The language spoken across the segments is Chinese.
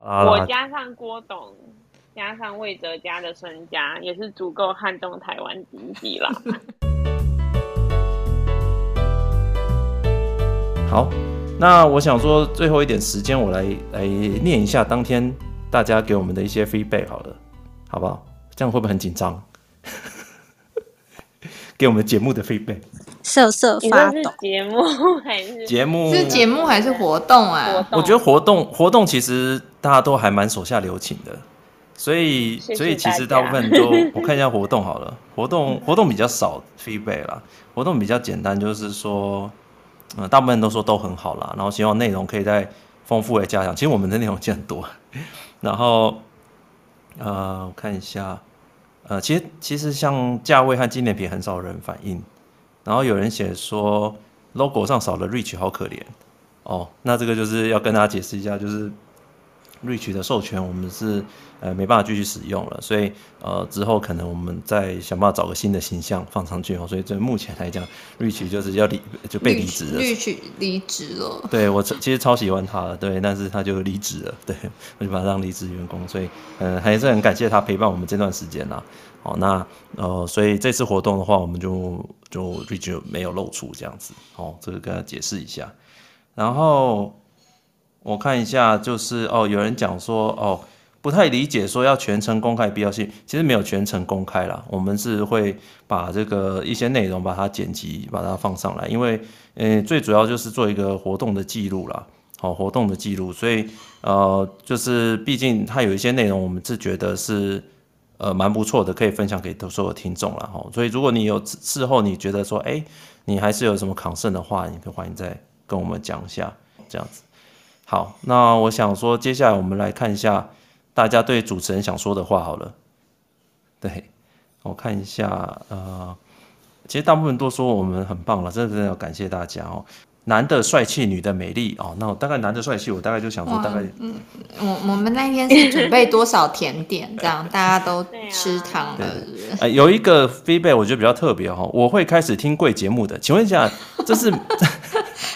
啊，我加上郭董，加上魏哲家的身家，也是足够撼动台湾经济了。好，那我想说最后一点时间，我来来念一下当天大家给我们的一些 feedback 好了，好不好？这样会不会很紧张？给我们节目的 feedback，瑟瑟发抖。节目 还是节目？是节目还是活动啊？我觉得活动活动其实大家都还蛮手下留情的，所以所以其实大部分都 我看一下活动好了，活动活动比较少 feedback 啦，活动比较简单，就是说。嗯，大部分人都说都很好啦，然后希望内容可以再丰富的加强。其实我们的内容已经很多，然后呃，我看一下，呃，其实其实像价位和纪念品很少人反映，然后有人写说 logo 上少了 Rich 好可怜。哦，那这个就是要跟大家解释一下，就是 Reach 的授权我们是。呃，没办法继续使用了，所以呃之后可能我们再想办法找个新的形象放上去哦。所以这目前来讲，Rich 就是要离就被离职了。Rich 离职了。对，我其实超喜欢他的，对，但是他就离职了，对，我就把他当离职员工。所以嗯、呃，还是很感谢他陪伴我们这段时间啦。好，那呃，所以这次活动的话，我们就就 Rich 没有露出这样子。哦，这个跟他解释一下。然后我看一下，就是哦，有人讲说哦。不太理解说要全程公开必要性，其实没有全程公开啦，我们是会把这个一些内容把它剪辑，把它放上来，因为呃最主要就是做一个活动的记录啦，好活动的记录，所以呃就是毕竟它有一些内容我们是觉得是呃蛮不错的，可以分享给所有听众啦。哈，所以如果你有事后你觉得说哎你还是有什么抗胜的话，你可以欢迎再跟我们讲一下这样子。好，那我想说接下来我们来看一下。大家对主持人想说的话好了，对，我看一下，呃，其实大部分都说我们很棒了，真的真的要感谢大家哦。男的帅气，女的美丽哦。那我大概男的帅气，我大概就想说大概，嗯，我我们那天是准备多少甜点，这样大家都吃糖了。哎、呃，有一个 feedback 我觉得比较特别哈，我会开始听贵节目的，请问一下，这是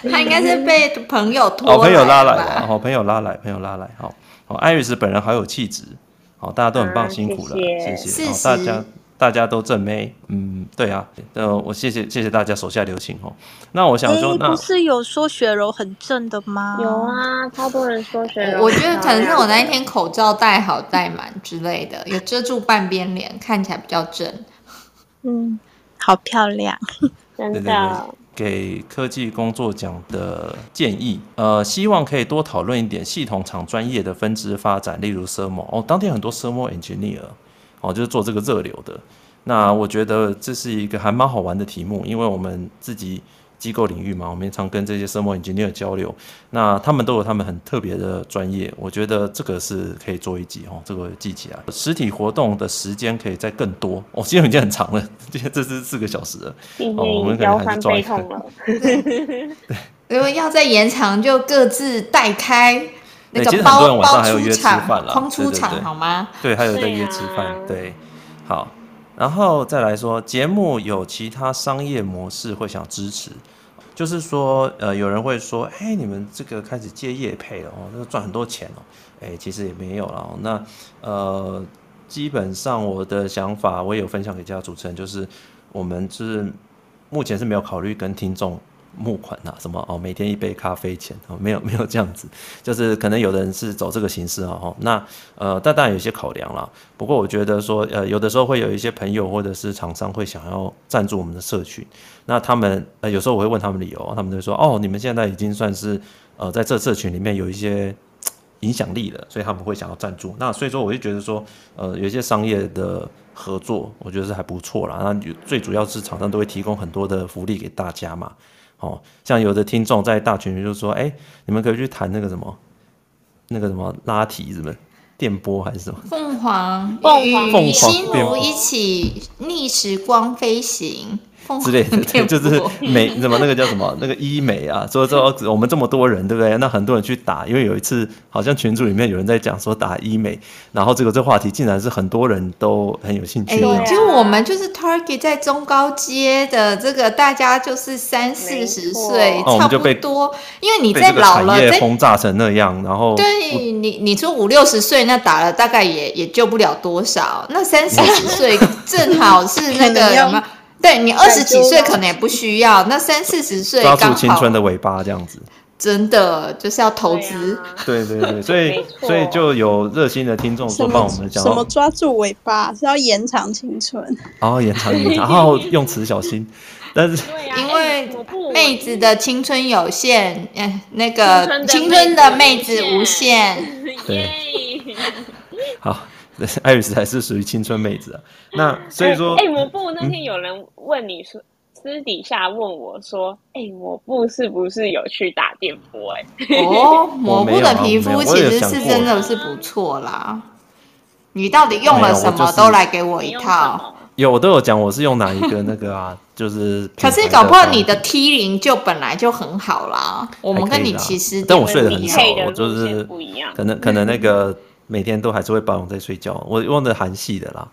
他应该是被朋友拖好朋友拉来的，好朋友拉来，朋友拉来，好。哦，艾瑞斯本人好有气质，好，大家都很棒，啊、辛苦了，谢谢，谢谢大家，大家都正妹，嗯，对啊，呃，我谢谢谢谢大家手下留情哦。那我想说，欸、那不是有说雪柔很正的吗？有啊，超多人说雪柔，我觉得可能是我那一天口罩戴好戴满之类的，有遮住半边脸，看起来比较正。嗯，好漂亮，真的。给科技工作奖的建议，呃，希望可以多讨论一点系统厂专业的分支发展，例如 thermal 哦，当天很多 thermal engineer 哦，就是做这个热流的。那我觉得这是一个还蛮好玩的题目，因为我们自己。机构领域嘛，我们常跟这些 thermal engineer 交流，那他们都有他们很特别的专业，我觉得这个是可以做一集哦，这个记起来。实体活动的时间可以再更多哦，今天已经很长了，今天这是四个小时了，哦，我们可能还是抓一个。对，如果要再延长，就各自带开那个包，其实很多人晚上还有约吃饭了，空出场好吗？对，还有在约吃饭，对，好。然后再来说，节目有其他商业模式会想支持，就是说，呃，有人会说，哎，你们这个开始接业配了哦，那赚很多钱哦，哎，其实也没有了。那呃，基本上我的想法，我也有分享给其他主持人，就是我们是目前是没有考虑跟听众。募款啊，什么哦？每天一杯咖啡钱哦，没有没有这样子，就是可能有的人是走这个形式啊哦。那呃，但当然有些考量啦。不过我觉得说，呃，有的时候会有一些朋友或者是厂商会想要赞助我们的社群。那他们，有时候我会问他们理由，他们就说哦，你们现在已经算是呃在这社群里面有一些影响力了，所以他们会想要赞助。那所以说，我就觉得说，呃，有一些商业的合作，我觉得是还不错啦。那最主要是厂商都会提供很多的福利给大家嘛。哦，像有的听众在大群里就说：“哎、欸，你们可以去谈那个什么，那个什么拉提什么电波还是什么？凤凰，凤凰，与心如一起逆时光飞行。之类的，对，就是美 什么那个叫什么那个医美啊，所以说 我们这么多人，对不对？那很多人去打，因为有一次好像群组里面有人在讲说打医美，然后这个这个话题竟然是很多人都很有兴趣。哎，就我们就是 target 在中高阶的这个，大家就是三四十岁，差不多，因为你在老了，被轰炸成那样，然后对你你说五六十岁那打了大概也也救不了多少，那三四十 岁正好是那个什么。对你二十几岁可能也不需要，那三四十岁抓住青春的尾巴这样子，真的就是要投资。对对对，所以所以就有热心的听众说帮我们讲，什么抓住尾巴是要延长青春，然后延长延长，然后用词小心。但是因为妹子的青春有限，哎，那个青春的妹子无限。对，好。艾瑞斯还是属于青春妹子啊，那所以说，哎、欸，抹布那天有人问你说，嗯、私底下问我说，哎、欸，抹布是不是有去打电波？哎，哦，抹布的皮肤其实是真的是不错啦。你到底用了什么？都来给我一套。有，我都有讲，我是用哪一个那个啊？就是，可是搞不好你的 T 零就本来就很好啦。我们跟你其实，但我睡得很少，我就是可能可能那个。每天都还是会保养在睡觉，我用的韩系的啦，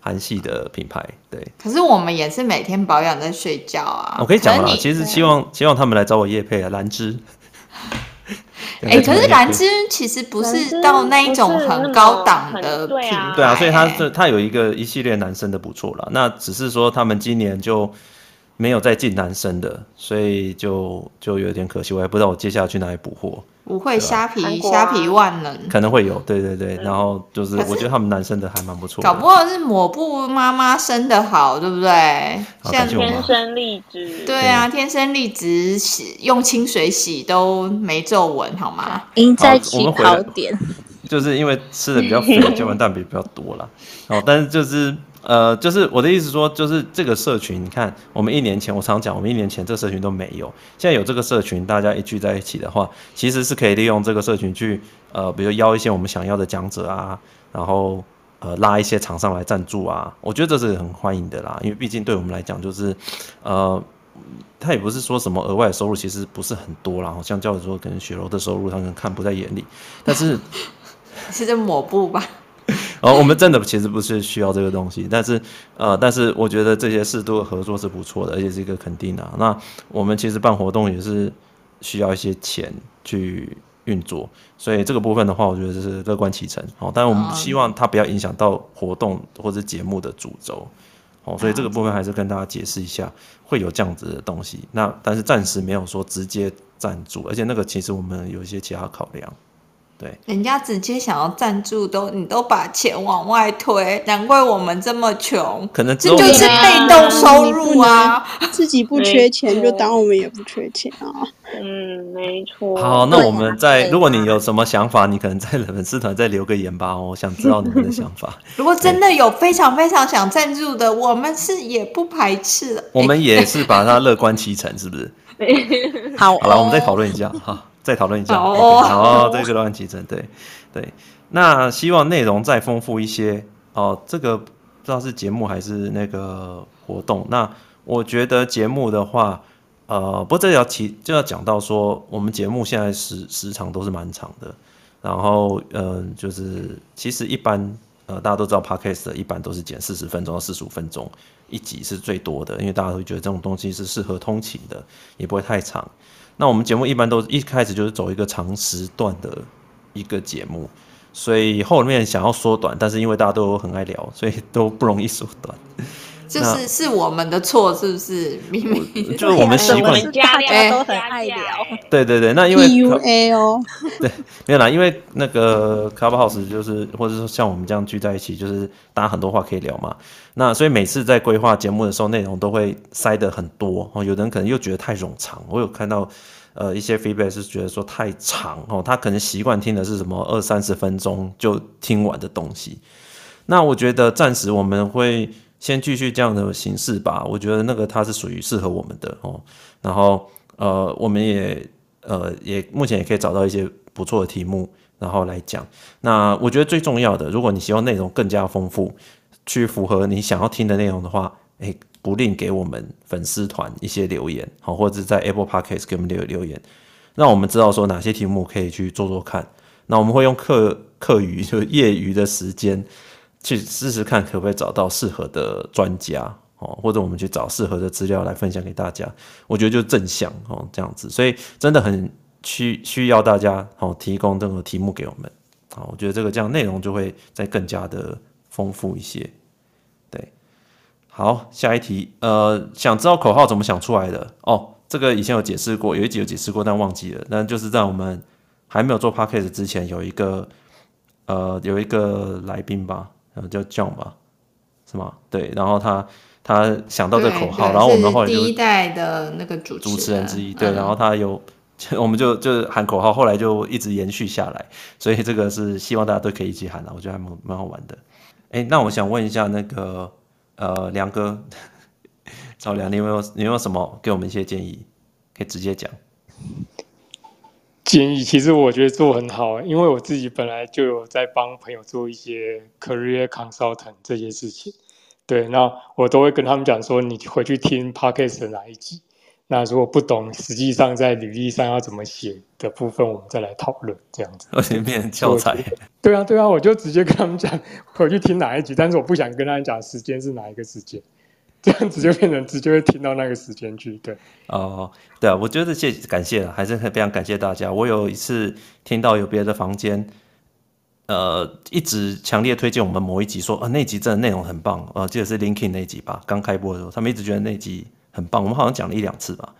韩系的品牌，对。可是我们也是每天保养在睡觉啊。我可以讲啦，其实希望希望他们来找我业配啊，兰芝。哎、欸，可是兰芝其实不是到那一种很高档的品牌，对啊，所以它是它有一个一系列男生的不错了。那只是说他们今年就没有再进男生的，所以就就有点可惜，我还不知道我接下来去哪里补货。不会虾皮虾皮万能。可能会有，对对对，然后就是我觉得他们男生的还蛮不错，搞不好是抹布妈妈生的好，对不对？像天生丽质，对啊，天生丽质洗用清水洗都没皱纹，好吗？赢在起跑点，就是因为吃的比较肥，胶原蛋白比较多啦。哦，但是就是。呃，就是我的意思说，就是这个社群，你看，我们一年前我常讲，我们一年前这社群都没有，现在有这个社群，大家一聚在一起的话，其实是可以利用这个社群去，呃，比如邀一些我们想要的讲者啊，然后呃拉一些厂商来赞助啊，我觉得这是很欢迎的啦，因为毕竟对我们来讲，就是呃，他也不是说什么额外收入，其实不是很多啦，好像叫说可能雪柔的收入他可能看不在眼里，但是 是在抹布吧。哦，我们真的其实不是需要这个东西，但是呃，但是我觉得这些适度的合作是不错的，而且是一个肯定的啊。那我们其实办活动也是需要一些钱去运作，所以这个部分的话，我觉得这是乐观其成。好，但我们希望它不要影响到活动或者节目的主轴。好，所以这个部分还是跟大家解释一下，会有这样子的东西。那但是暂时没有说直接赞助，而且那个其实我们有一些其他考量。对，人家直接想要赞助都，你都把钱往外推，难怪我们这么穷。可能这就是被动收入啊，自己不缺钱，就当我们也不缺钱啊。嗯，没错。好，那我们在，如果你有什么想法，你可能在粉丝团再留个言吧，我想 知道你们的想法。如果真的有非常非常想赞助的，我们是也不排斥的。我们也是把它乐观其成，是不是？好，好了，我们再讨论一下哈。再讨论一下，然后这个乱七成，对对。那希望内容再丰富一些哦。这个不知道是节目还是那个活动。那我觉得节目的话，呃，不过这要提就要讲到说，我们节目现在时时长都是蛮长的。然后，嗯、呃，就是其实一般呃，大家都知道，Podcast 一般都是剪四十分钟到四十五分钟一集是最多的，因为大家会觉得这种东西是适合通勤的，也不会太长。那我们节目一般都是一开始就是走一个长时段的一个节目，所以后面想要缩短，但是因为大家都很爱聊，所以都不容易缩短。就是是我们的错，是不是？明明 就是我们习惯，大家都很爱聊。对对对，那因为 PUA 哦，对，没有啦，因为那个 Clubhouse 就是，或者说像我们这样聚在一起，就是大家很多话可以聊嘛。那所以每次在规划节目的时候，内容都会塞得很多哦。有的人可能又觉得太冗长，我有看到呃一些 feedback 是觉得说太长哦，他可能习惯听的是什么二三十分钟就听完的东西。那我觉得暂时我们会。先继续这样的形式吧，我觉得那个它是属于适合我们的哦。然后呃，我们也呃也目前也可以找到一些不错的题目，然后来讲。那我觉得最重要的，如果你希望内容更加丰富，去符合你想要听的内容的话，诶，不吝给我们粉丝团一些留言，好，或者在 Apple Podcast 给我们留留言，让我们知道说哪些题目可以去做做看。那我们会用课课余就业余的时间去试试看，可不可以找到适合的专家哦，或者我们去找适合的资料来分享给大家。我觉得就正向哦这样子，所以真的很需需要大家哦提供这个题目给我们。好，我觉得这个这样内容就会再更加的丰富一些。对，好，下一题，呃，想知道口号怎么想出来的？哦，这个以前有解释过，有一集有解释过，但忘记了。那就是在我们还没有做 podcast 之前，有一个呃有一个来宾吧，呃叫 John 吧，是吗？对，然后他他想到这个口号，然后我们后来就第一代的那个主主持人之一，对，然后他有。我们就就喊口号，后来就一直延续下来，所以这个是希望大家都可以一起喊的，我觉得还蛮蛮好玩的。哎，那我想问一下那个呃梁哥，赵梁，你有没有你有没有什么给我们一些建议？可以直接讲。建议其实我觉得做很好，因为我自己本来就有在帮朋友做一些 career consultant 这些事情，对，那我都会跟他们讲说，你回去听 podcast 的哪一集。那如果不懂，实际上在履历上要怎么写的部分，我们再来讨论这样子。而且变成教材。对啊，对啊，我就直接跟他们讲，回去听哪一集，但是我不想跟他们讲时间是哪一个时间，这样子就变成直接会听到那个时间去。对，哦，对啊，我觉得谢感谢了，还是非常感谢大家。我有一次听到有别的房间，呃，一直强烈推荐我们某一集说，啊那集真的内容很棒，呃，记得是 Linkin 那集吧，刚开播的时候，他们一直觉得那集。很棒，我们好像讲了一两次吧。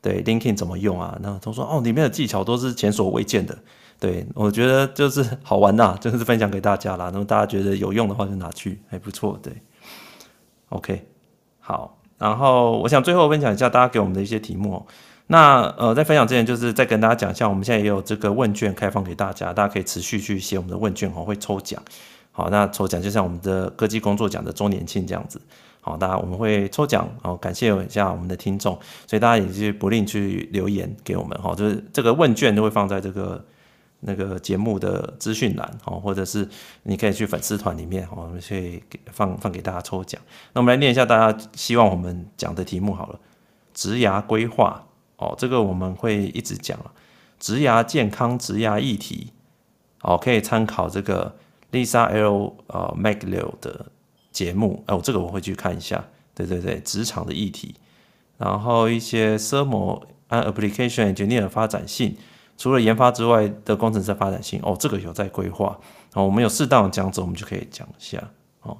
对 Linkin 怎么用啊？那他说哦，里面的技巧都是前所未见的。对，我觉得就是好玩呐，就是分享给大家啦。那么大家觉得有用的话就拿去，还不错。对，OK，好。然后我想最后分享一下大家给我们的一些题目。那呃，在分享之前，就是再跟大家讲一下，我们现在也有这个问卷开放给大家，大家可以持续去写我们的问卷哦，会抽奖。好，那抽奖就像我们的科技工作奖的周年庆这样子。好，大家我们会抽奖，好，感谢一下我们的听众，所以大家也是不吝去留言给我们，哈，就是这个问卷都会放在这个那个节目的资讯栏，哦，或者是你可以去粉丝团里面，我们去给放放给大家抽奖。那我们来念一下大家希望我们讲的题目好了，职涯规划，哦，这个我们会一直讲了，职涯健康、职涯议题，哦，可以参考这个 Lisa L 呃 McLeod 的。节目，哎，我这个我会去看一下。对对对，职场的议题，然后一些 s e r m o application engineer 的发展性，除了研发之外的工程师发展性，哦，这个有在规划。哦，我们有适当的讲者，我们就可以讲一下。哦，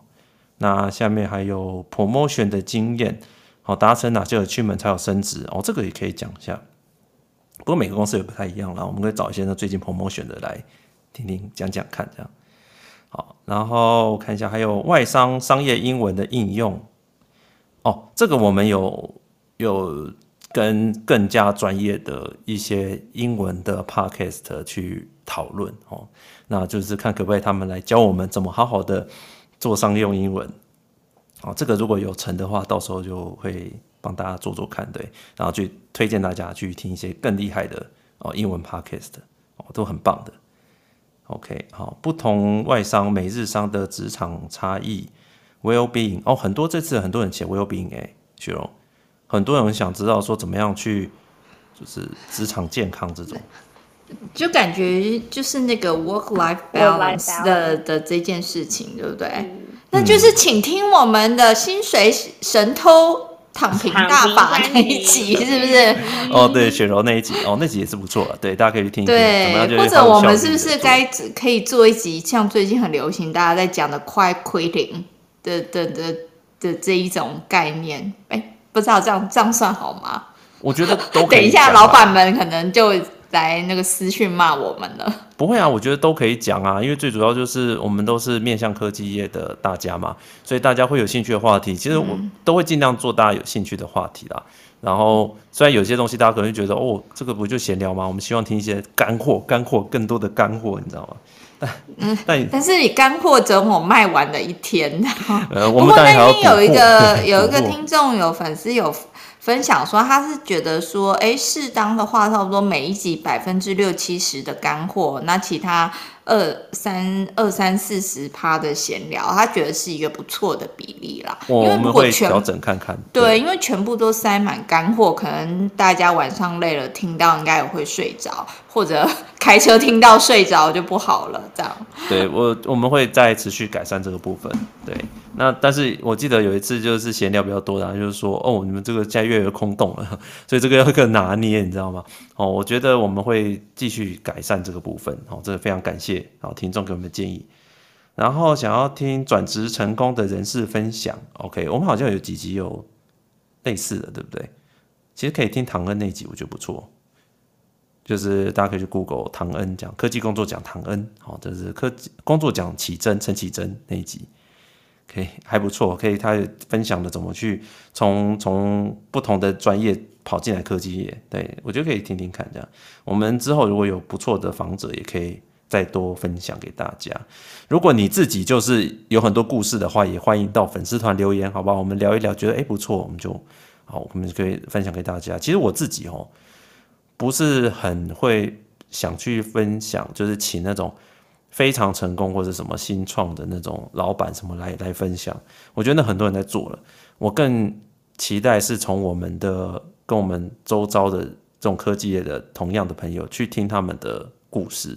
那下面还有 promotion 的经验，好，达成哪些 achievement 才有升职？哦，这个也可以讲一下。不过每个公司也不太一样啦，我们可以找一些呢最近 promotion 的来听听讲讲看，这样。好，然后看一下，还有外商商业英文的应用。哦，这个我们有有跟更加专业的一些英文的 podcast 去讨论哦，那就是看可不可以他们来教我们怎么好好的做商用英文。哦，这个如果有成的话，到时候就会帮大家做做看，对，然后去推荐大家去听一些更厉害的哦英文 podcast 哦，都很棒的。OK，好，不同外商、美日商的职场差异，Well-being 哦，很多这次很多人写 Well-being 哎，雪蓉，很多人想知道说怎么样去就是职场健康这种，就感觉就是那个 work-life balance 的的这件事情，对不对？嗯、那就是请听我们的薪水神偷。躺平大法那一集是不是？哦，对，雪柔那一集，哦，那集也是不错的，对，大家可以去听一听。对，或者我们是不是该可以做一集，像最近很流行，大家在讲的 quiet quitting 的的的的这一种概念？哎，不知道这样这样算好吗？我觉得都可以。等一下，老板们可能就。来那个私讯骂我们了？不会啊，我觉得都可以讲啊，因为最主要就是我们都是面向科技业的大家嘛，所以大家会有兴趣的话题，其实我都会尽量做大家有兴趣的话题啦。然后虽然有些东西大家可能会觉得哦，这个不就闲聊吗？我们希望听一些干货，干货更多的干货，你知道吗？但嗯，但但是你干货等我卖完的一天。呃，我们当然还要。有一个有一个听众有粉丝有。分享说，他是觉得说，哎，适当的话，差不多每一集百分之六七十的干货，那其他二三二三四十趴的闲聊，他觉得是一个不错的比例啦。因为如果全我们会调整看看。对，对，因为全部都塞满干货，可能大家晚上累了听到应该也会睡着，或者开车听到睡着就不好了。这样。对我我们会再持续改善这个部分。对，那但是我记得有一次就是闲聊比较多，然后就是说哦，你们这个现在越来越空洞了，所以这个要更拿捏，你知道吗？哦，我觉得我们会继续改善这个部分。哦，这个非常感谢。好，听众给我们的建议，然后想要听转职成功的人士分享，OK，我们好像有几集有类似的，对不对？其实可以听唐恩那集，我觉得不错，就是大家可以去 Google 唐恩讲科技工作讲唐恩，好，这是科技工作讲启真陈启真那一集，可以还不错，可以他分享的怎么去从从不同的专业跑进来科技业，对，我觉得可以听听看，这样我们之后如果有不错的访者，也可以。再多分享给大家。如果你自己就是有很多故事的话，也欢迎到粉丝团留言，好不好？我们聊一聊，觉得诶不错，我们就好，我们可以分享给大家。其实我自己哦，不是很会想去分享，就是请那种非常成功或者什么新创的那种老板什么来来分享。我觉得那很多人在做了，我更期待是从我们的跟我们周遭的这种科技业的同样的朋友去听他们的故事。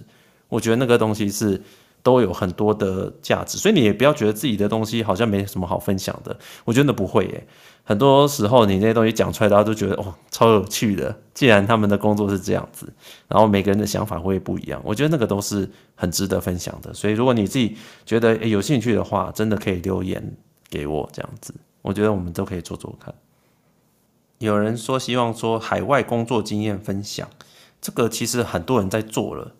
我觉得那个东西是都有很多的价值，所以你也不要觉得自己的东西好像没什么好分享的。我觉得那不会耶，很多时候你那些东西讲出来，大家都觉得哦超有趣的。既然他们的工作是这样子，然后每个人的想法会不一样，我觉得那个都是很值得分享的。所以如果你自己觉得有兴趣的话，真的可以留言给我这样子，我觉得我们都可以做做看。有人说希望说海外工作经验分享，这个其实很多人在做了。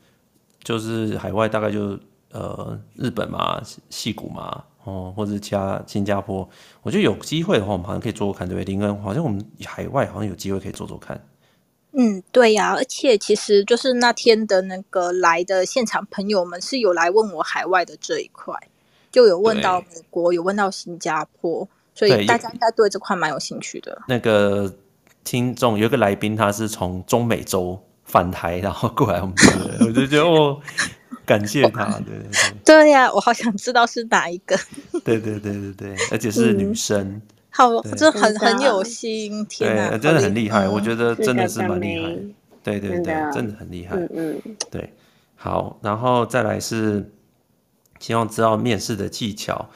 就是海外大概就呃日本嘛、戏谷嘛，哦，或者其他新加坡，我觉得有机会的话，我们好像可以做做看，对不对？林恩，好像我们海外好像有机会可以做做看。嗯，对呀、啊，而且其实就是那天的那个来的现场朋友们是有来问我海外的这一块，就有问到美国，有问到新加坡，所以大家应该对这块蛮有兴趣的。那个听众有一个来宾，他是从中美洲。返台，然后过来我们这，我就觉得哦，感谢他，对对对，对呀、啊，我好想知道是哪一个，对对对对对，而且是女生，嗯、好，就很很有心，天哪，对，真的很厉害，我觉得真的是蛮厉害，对对对，真的。很厉害，嗯嗯，对，好，然后再来是希望知道面试的技巧，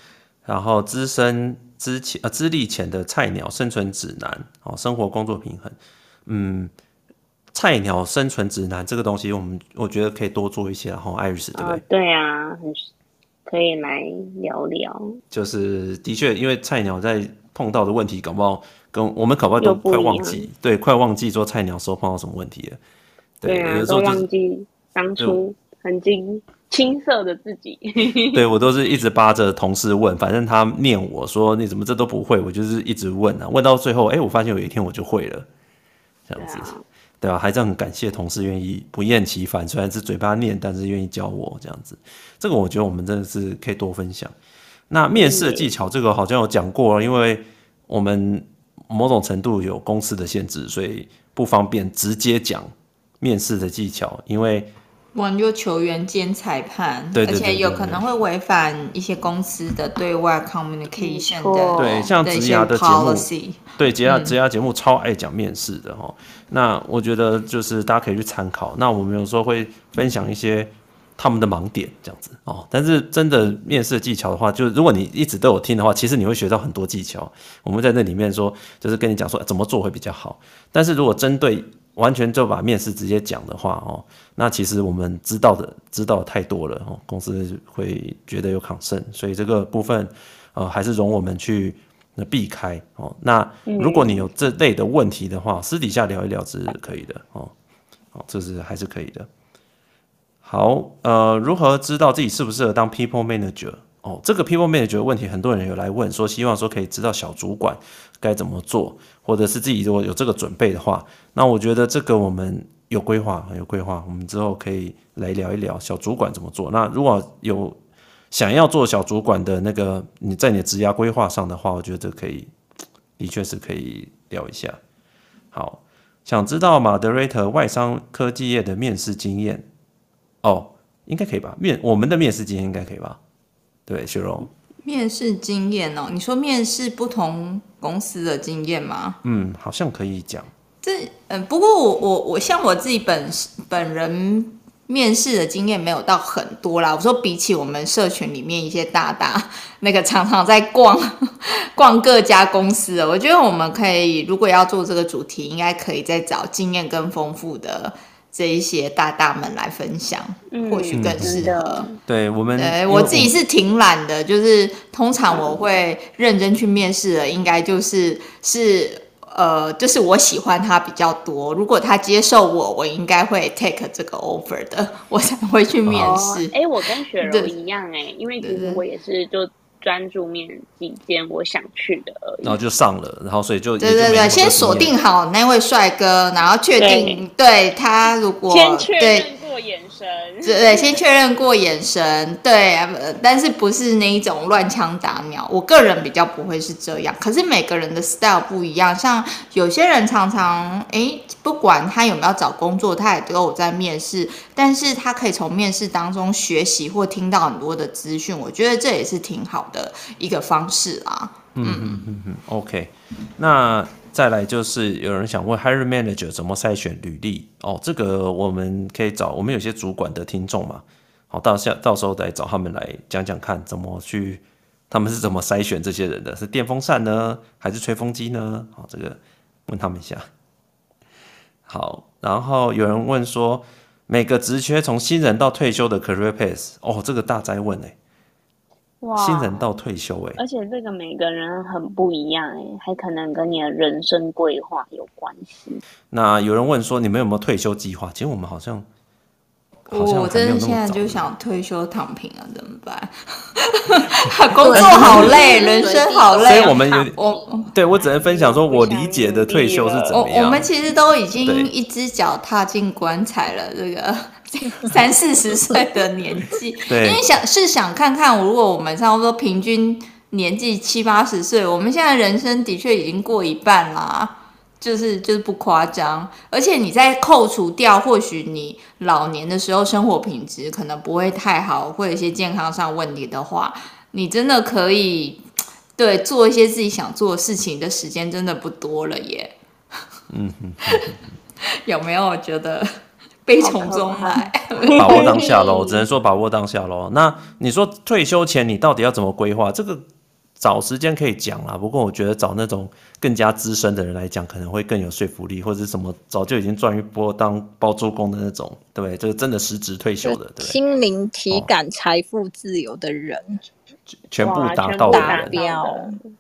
然后资深资前呃资历浅的菜鸟生存指南，哦，生活工作平衡，嗯。菜鸟生存指南这个东西，我们我觉得可以多做一些，然后艾瑞斯对不对？对啊，可以来聊聊。就是的确，因为菜鸟在碰到的问题，搞不好跟我们搞不好都快忘记，对，快忘记做菜鸟时候碰到什么问题了。对啊，都忘记当初曾经青涩的自己。对，我都是一直扒着同事问，反正他念我说你怎么这都不会，我就是一直问啊，问到最后，哎，我发现有一天我就会了，这样子。对吧？还是很感谢同事愿意不厌其烦，虽然是嘴巴念，但是愿意教我这样子。这个我觉得我们真的是可以多分享。那面试的技巧，这个好像有讲过，因为我们某种程度有公司的限制，所以不方便直接讲面试的技巧，因为。我就球员兼裁判，对对对对对，而且有可能会违反一些公司的对外 communication 的对，像职涯的节目，对职涯职涯节目超爱讲面试的哈、嗯。那我觉得就是大家可以去参考。那我们有时候会分享一些他们的盲点这样子哦。但是真的面试技巧的话，就如果你一直都有听的话，其实你会学到很多技巧。我们在那里面说，就是跟你讲说怎么做会比较好。但是如果针对完全就把面试直接讲的话哦，那其实我们知道的知道的太多了哦，公司会觉得有抗胜，所以这个部分呃还是容我们去避开哦。那如果你有这类的问题的话，私底下聊一聊是可以的哦，哦，这是还是可以的。好，呃，如何知道自己适不适合当 people manager？哦，这个 people manager 问题，很多人有来问，说希望说可以知道小主管该怎么做，或者是自己如果有这个准备的话，那我觉得这个我们有规划，有规划，我们之后可以来聊一聊小主管怎么做。那如果有想要做小主管的那个，你在你的职涯规划上的话，我觉得这可以，的确是可以聊一下。好，想知道 Moderator 外商科技业的面试经验哦。应该可以吧？面我们的面试经验应该可以吧？对，雪容。面试经验哦，你说面试不同公司的经验吗？嗯，好像可以讲。这嗯，不过我我我像我自己本本人面试的经验没有到很多啦。我说比起我们社群里面一些大大那个常常在逛 逛各家公司，我觉得我们可以如果要做这个主题，应该可以再找经验更丰富的。这一些大大们来分享，嗯、或许更适合。对我们，对我自己是挺懒的，就是通常我会认真去面试的，应该就是是呃，就是我喜欢他比较多。如果他接受我，我应该会 take 这个 offer 的，我才会去面试。哎、哦，我跟雪柔一样哎，因为其实我也是就。专注面几间我想去的而已，然后就上了，然后所以就对对对，先锁定好那位帅哥，然后确定对，对他如果先确认过眼神，对对，先确认过眼神，对，但是不是那一种乱枪打鸟，我个人比较不会是这样，可是每个人的 style 不一样，像有些人常常哎，不管他有没有找工作，他也都有在面试，但是他可以从面试当中学习或听到很多的资讯，我觉得这也是挺好的一个方式啦。嗯嗯嗯嗯，OK，那。再来就是有人想问 Hiring Manager 怎么筛选履历哦，这个我们可以找我们有些主管的听众嘛，好，到下到时候再找他们来讲讲看怎么去，他们是怎么筛选这些人的，是电风扇呢，还是吹风机呢？好，这个问他们一下。好，然后有人问说每个职缺从新人到退休的 Career Path，哦，这个大灾问哎。哇新人到退休哎、欸，而且这个每个人很不一样哎、欸，还可能跟你的人生规划有关系。那有人问说，你们有没有退休计划？其实我们好像，好像我真的现在就想退休躺平啊，怎么办？工作好累，人生好累。所以我们有我对我只能分享说，我理解的退休是怎么样。我我们其实都已经一只脚踏进棺材了，这个。三四十岁的年纪，因为想是想看看，如果我们差不多平均年纪七八十岁，我们现在人生的确已经过一半啦，就是就是不夸张。而且你再扣除掉，或许你老年的时候生活品质可能不会太好，或有一些健康上问题的话，你真的可以对做一些自己想做的事情的时间真的不多了耶。有没有觉得？悲从中来，把握当下喽，只能说把握当下喽。那你说退休前你到底要怎么规划？这个找时间可以讲啦，不过我觉得找那种更加资深的人来讲，可能会更有说服力，或者是什么早就已经赚一波当包租公的那种，对不对？这个真的实职退休的，对，对，心灵体感财富自由的人，全部达到达标，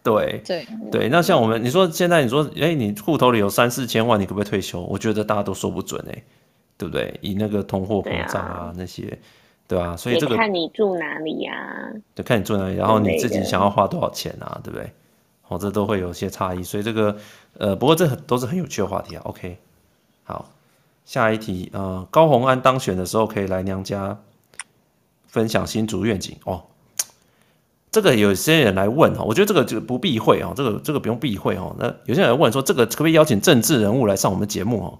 对对对。那像我们，你说现在你说，哎，你户头里有三四千万，你可不可以退休？我觉得大家都说不准哎。对不对？以那个通货膨胀啊，啊那些，对啊，所以这个看你住哪里呀、啊？对，看你住哪里，然后你自己想要花多少钱啊？对不对？哦，这都会有些差异。所以这个，呃，不过这很都是很有趣的话题啊。OK，好，下一题，呃，高虹安当选的时候可以来娘家分享新竹愿景哦。这个有些人来问哦，我觉得这个就不避讳哦，这个这个不用避讳哦。那有些人问说，这个可不可以邀请政治人物来上我们节目哦？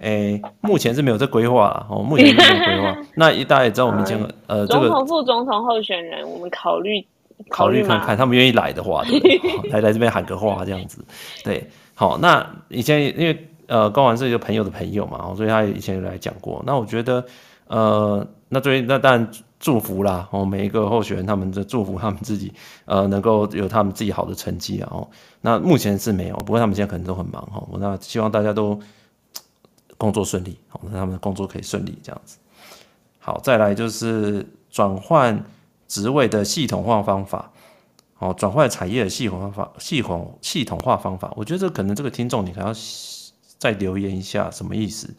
诶，目前是没有这规划哦，目前是没有规划。那一大家也知道，我们讲呃，这个总统、副总统候选人，我们考虑考虑看看，他们愿意来的话，对不对？来来这边喊个话这样子。对，好，那以前因为呃，高虹是一个朋友的朋友嘛，所以他以前有来讲过。那我觉得呃，那最，那当然祝福啦，哦，每一个候选人，他们的祝福他们自己呃，能够有他们自己好的成绩啊。哦，那目前是没有，不过他们现在可能都很忙哈。那希望大家都。工作顺利，好，那他们的工作可以顺利这样子。好，再来就是转换职位的系统化方法，哦，转换产业的系统化方系统系统化方法，我觉得这可能这个听众你还要再留言一下，什么意思？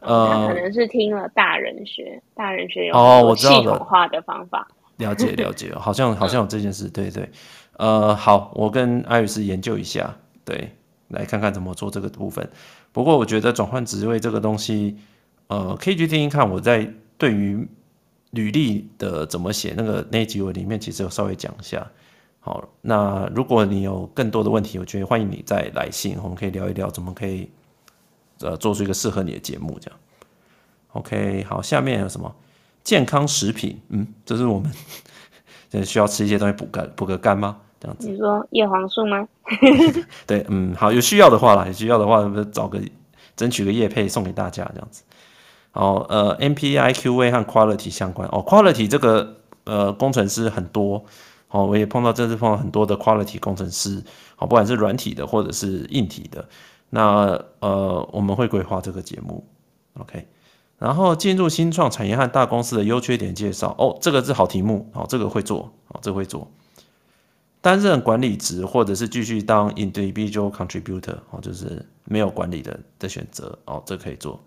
呃，他可能是听了大人学，大人学有哦，我知道系统化的方法，了解 了解，好像好像有这件事，对对，呃，好，我跟艾瑞斯研究一下，对，来看看怎么做这个部分。不过我觉得转换职位这个东西，呃，可以去听听看。我在对于履历的怎么写那个那几位里面，其实有稍微讲一下。好，那如果你有更多的问题，我觉得欢迎你再来信，我们可以聊一聊怎么可以呃做出一个适合你的节目这样。OK，好，下面有什么？健康食品，嗯，这是我们 需要吃一些东西补肝补个肝吗？这样子。你说叶黄素吗？对，嗯，好，有需要的话啦，有需要的话，找个争取个叶配送给大家这样子。好，呃，MPI QA 和 Quality 相关哦，Quality 这个呃工程师很多，哦，我也碰到这次碰到很多的 Quality 工程师，好，不管是软体的或者是硬体的，那呃我们会规划这个节目，OK。然后进入新创产业和大公司的优缺点介绍哦，这个是好题目哦，这个会做哦，这个会做。担任管理职或者是继续当 individual contributor 哦，就是没有管理的的选择哦，这可以做。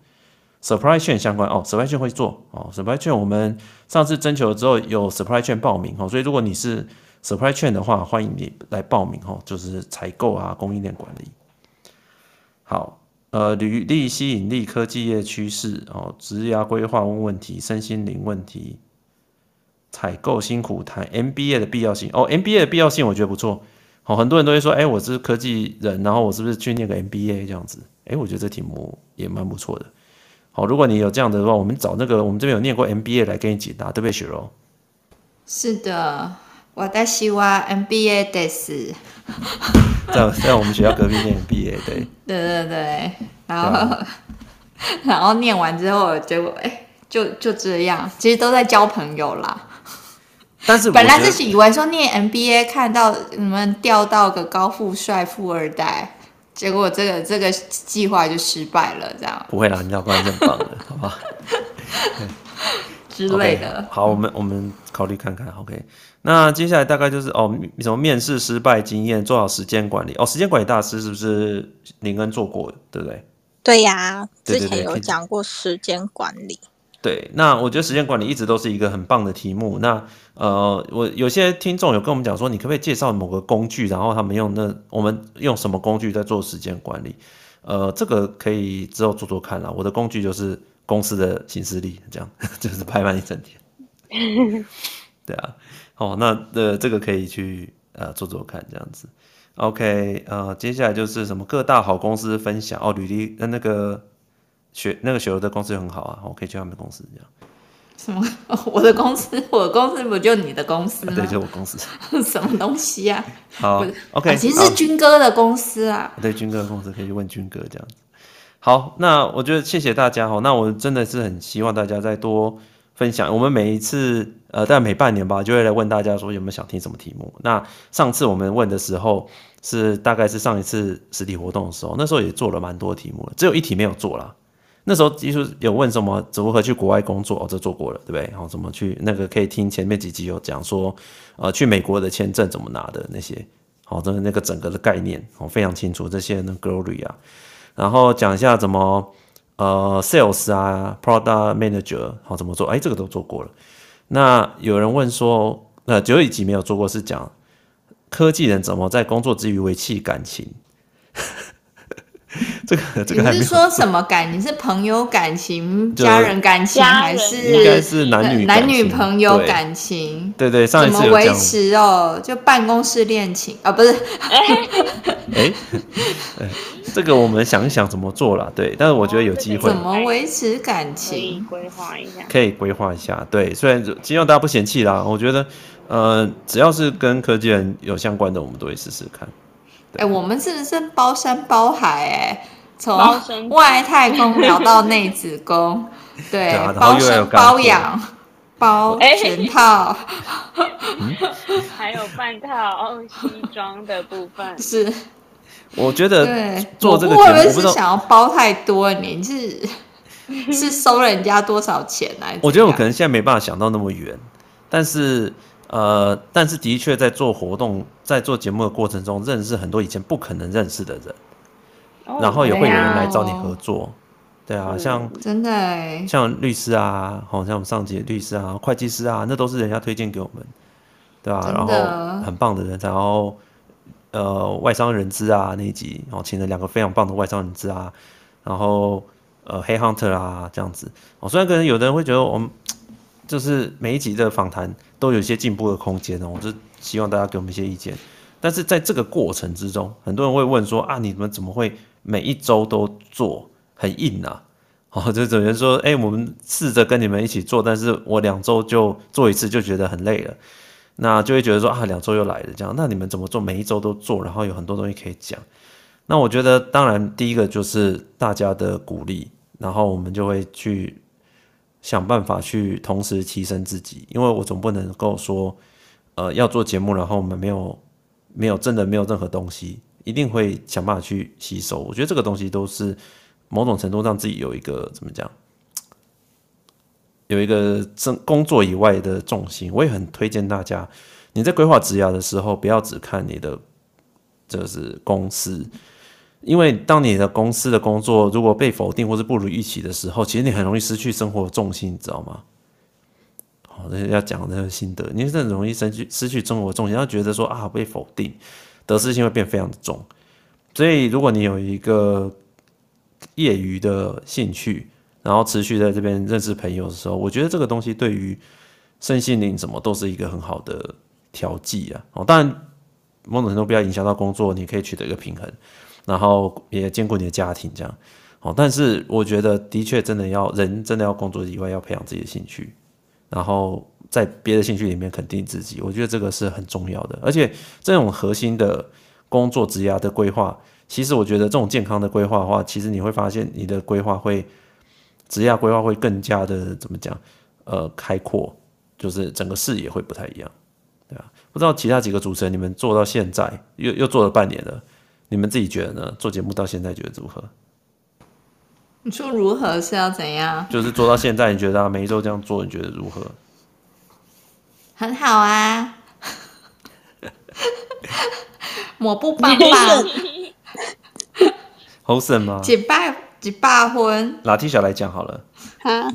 supply chain 相关哦，supply chain 会做哦，supply chain 我们上次征求之后有 supply chain 报名哦，所以如果你是 supply chain 的话，欢迎你来报名哦，就是采购啊，供应链管理。好。呃，履历吸引力、科技业趋势哦，职涯规划问问题、身心灵问题、采购辛苦谈 MBA 的必要性哦，MBA 的必要性我觉得不错。好、哦，很多人都会说，哎，我是科技人，然后我是不是去念个 MBA 这样子？哎，我觉得这题目也蛮不错的。好、哦，如果你有这样的话，我们找那个我们这边有念过 MBA 来给你解答，对不对，雪柔？是的。我在希望 MBA 的是，在在我们学校隔壁念 MBA，对，对对对，然后、啊、然后念完之后，结果哎，就就这样，其实都在交朋友啦。但是本来是以为说念 MBA 看到你们钓到个高富帅富二代，结果这个这个计划就失败了，这样。不会啦，你教官真棒的，好吧？之类的。Okay, 好，我们我们考虑看看，OK。那接下来大概就是哦，什么面试失败经验，做好时间管理哦。时间管理大师是不是林恩做过的，对不对？对呀、啊，之前有讲过时间管理。对，那我觉得时间管理一直都是一个很棒的题目。那呃，我有些听众有跟我们讲说，你可不可以介绍某个工具，然后他们用那我们用什么工具在做时间管理？呃，这个可以之后做做看啦。我的工具就是公司的行事历，这样 就是排满一整天。对啊。哦，那呃，这个可以去呃做做看，这样子。OK，呃，接下来就是什么各大好公司分享哦，履历那那个雪那个雪柔的公司很好啊，我可以去他们公司这样。什么？我的公司？我的公司不就你的公司吗？啊、对，就我公司。什么东西啊？好，OK，、啊、其实是军哥的公司啊。对，军哥的公司可以去问军哥这样子。好，那我觉得谢谢大家哈，那我真的是很希望大家再多。分享我们每一次，呃，大概每半年吧，就会来问大家说有没有想听什么题目。那上次我们问的时候是大概是上一次实体活动的时候，那时候也做了蛮多题目了，只有一题没有做啦。那时候其实有问什么如何去国外工作，哦，这做过了，对不对？然后怎么去那个可以听前面几集有讲说，呃，去美国的签证怎么拿的那些，好，这那个整个的概念哦非常清楚。这些呢，Glory 啊，然后讲一下怎么。呃，sales 啊，product manager 好怎么做？哎，这个都做过了。那有人问说，呃，只有一集没有做过，是讲科技人怎么在工作之余维系感情。这个这个你是说什么感？你是朋友感情、家人感情，还是应该是男女男女朋友感情？对对，上一次怎么维持哦？就办公室恋情啊？不是？哎，这个我们想一想怎么做了。对，但是我觉得有机会。怎么维持感情？规划一下。可以规划一下。对，虽然希望大家不嫌弃啦。我觉得，呃，只要是跟科技人有相关的，我们都会试试看。哎、欸，我们是不是包山包海、欸？哎，从外太空聊到内子宫，对，包生包养包全套，还有半套西装的部分。是，我觉得对做这个节目是想要包太多，你是是收人家多少钱来？我觉得我可能现在没办法想到那么远，但是。呃，但是的确在做活动、在做节目的过程中，认识很多以前不可能认识的人，哦、然后也会有人来找你合作，对啊，嗯、像真的像律师啊，好像我们上级的律师啊、会计师啊，那都是人家推荐给我们，对吧、啊？然后很棒的人，然后呃，外商人资啊那一集，然后请了两个非常棒的外商人资啊，然后呃，黑 hunter 啊这样子，哦，虽然可能有的人会觉得我们。就是每一集的访谈都有一些进步的空间哦，我是希望大家给我们一些意见。但是在这个过程之中，很多人会问说啊，你们怎么会每一周都做很硬啊？哦，就等于说，哎，我们试着跟你们一起做，但是我两周就做一次就觉得很累了，那就会觉得说啊，两周又来了这样，那你们怎么做？每一周都做，然后有很多东西可以讲。那我觉得，当然第一个就是大家的鼓励，然后我们就会去想办法去同时提升自己，因为我总不能够说，呃，要做节目，然后我们没有没有真的没有任何东西，一定会想办法去吸收。我觉得这个东西都是。某种程度让自己有一个怎么讲，有一个正工作以外的重心。我也很推荐大家，你在规划职涯的时候，不要只看你的就是公司，因为当你的公司的工作如果被否定或是不如预期的时候，其实你很容易失去生活重心，你知道吗？好，这要讲的心得，你是很容易失去失去生活重心，要觉得说啊被否定，得失心会变非常的重。所以如果你有一个业余的兴趣，然后持续在这边认识朋友的时候，我觉得这个东西对于身心灵什么都是一个很好的调剂啊。哦，当然某种程度不要影响到工作，你可以取得一个平衡，然后也兼顾你的家庭这样。哦，但是我觉得的确真的要人真的要工作以外要培养自己的兴趣，然后在别的兴趣里面肯定自己，我觉得这个是很重要的。而且这种核心的工作职涯的规划。其实我觉得这种健康的规划的话，其实你会发现你的规划会职业规划会更加的怎么讲？呃，开阔，就是整个视野会不太一样，对吧？不知道其他几个主持人，你们做到现在又又做了半年了，你们自己觉得呢？做节目到现在觉得如何？你说如何是要怎样？就是做到现在，你觉得每一周这样做，你觉得如何？很好啊，抹布棒棒。好神吗？几百几百分？拉 T 小来讲好了。啊，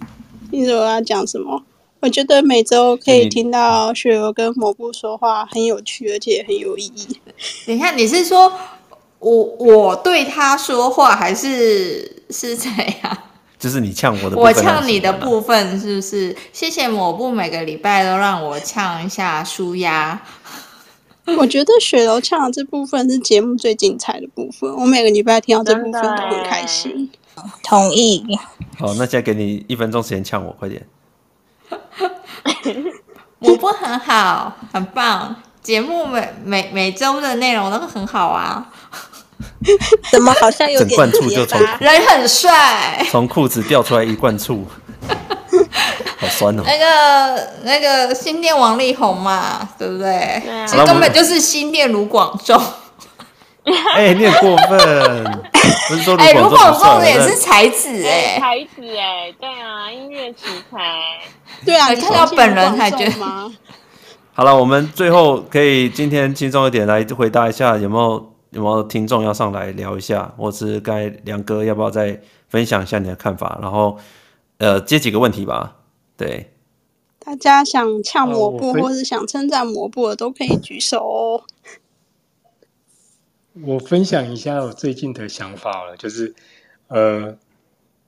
你说我要讲什么？我觉得每周可以听到雪儿跟蘑菇说话很有趣，而且很有意义。等一下，你是说我我对他说话，还是是怎样？就是你呛我的，我呛你的部分是不是？谢谢抹布每个礼拜都让我呛一下舒压。我觉得雪柔呛的这部分是节目最精彩的部分，我每个礼拜听到这部分都很开心。同意。好，那现在给你一分钟时间呛我，快点。我不很好，很棒，节目每每每周的内容都很好啊。怎么好像有点整罐醋就从人很帅，从裤子掉出来一罐醋。好酸哦！那个那个新店王力宏嘛，对不对？对啊，其实根本就是新店卢广仲。哎、欸，你很过分！不是说哎，卢广仲也是才子哎、欸，才子哎，对啊，音乐奇才。对啊，你看到本人才觉得吗？好了，我们最后可以今天轻松一点来回答一下，有没有有没有听众要上来聊一下，或是该梁哥要不要再分享一下你的看法？然后呃，接几个问题吧。对，大家想呛抹布，或是想称赞抹布的，都可以举手哦。我分享一下我最近的想法了，就是呃，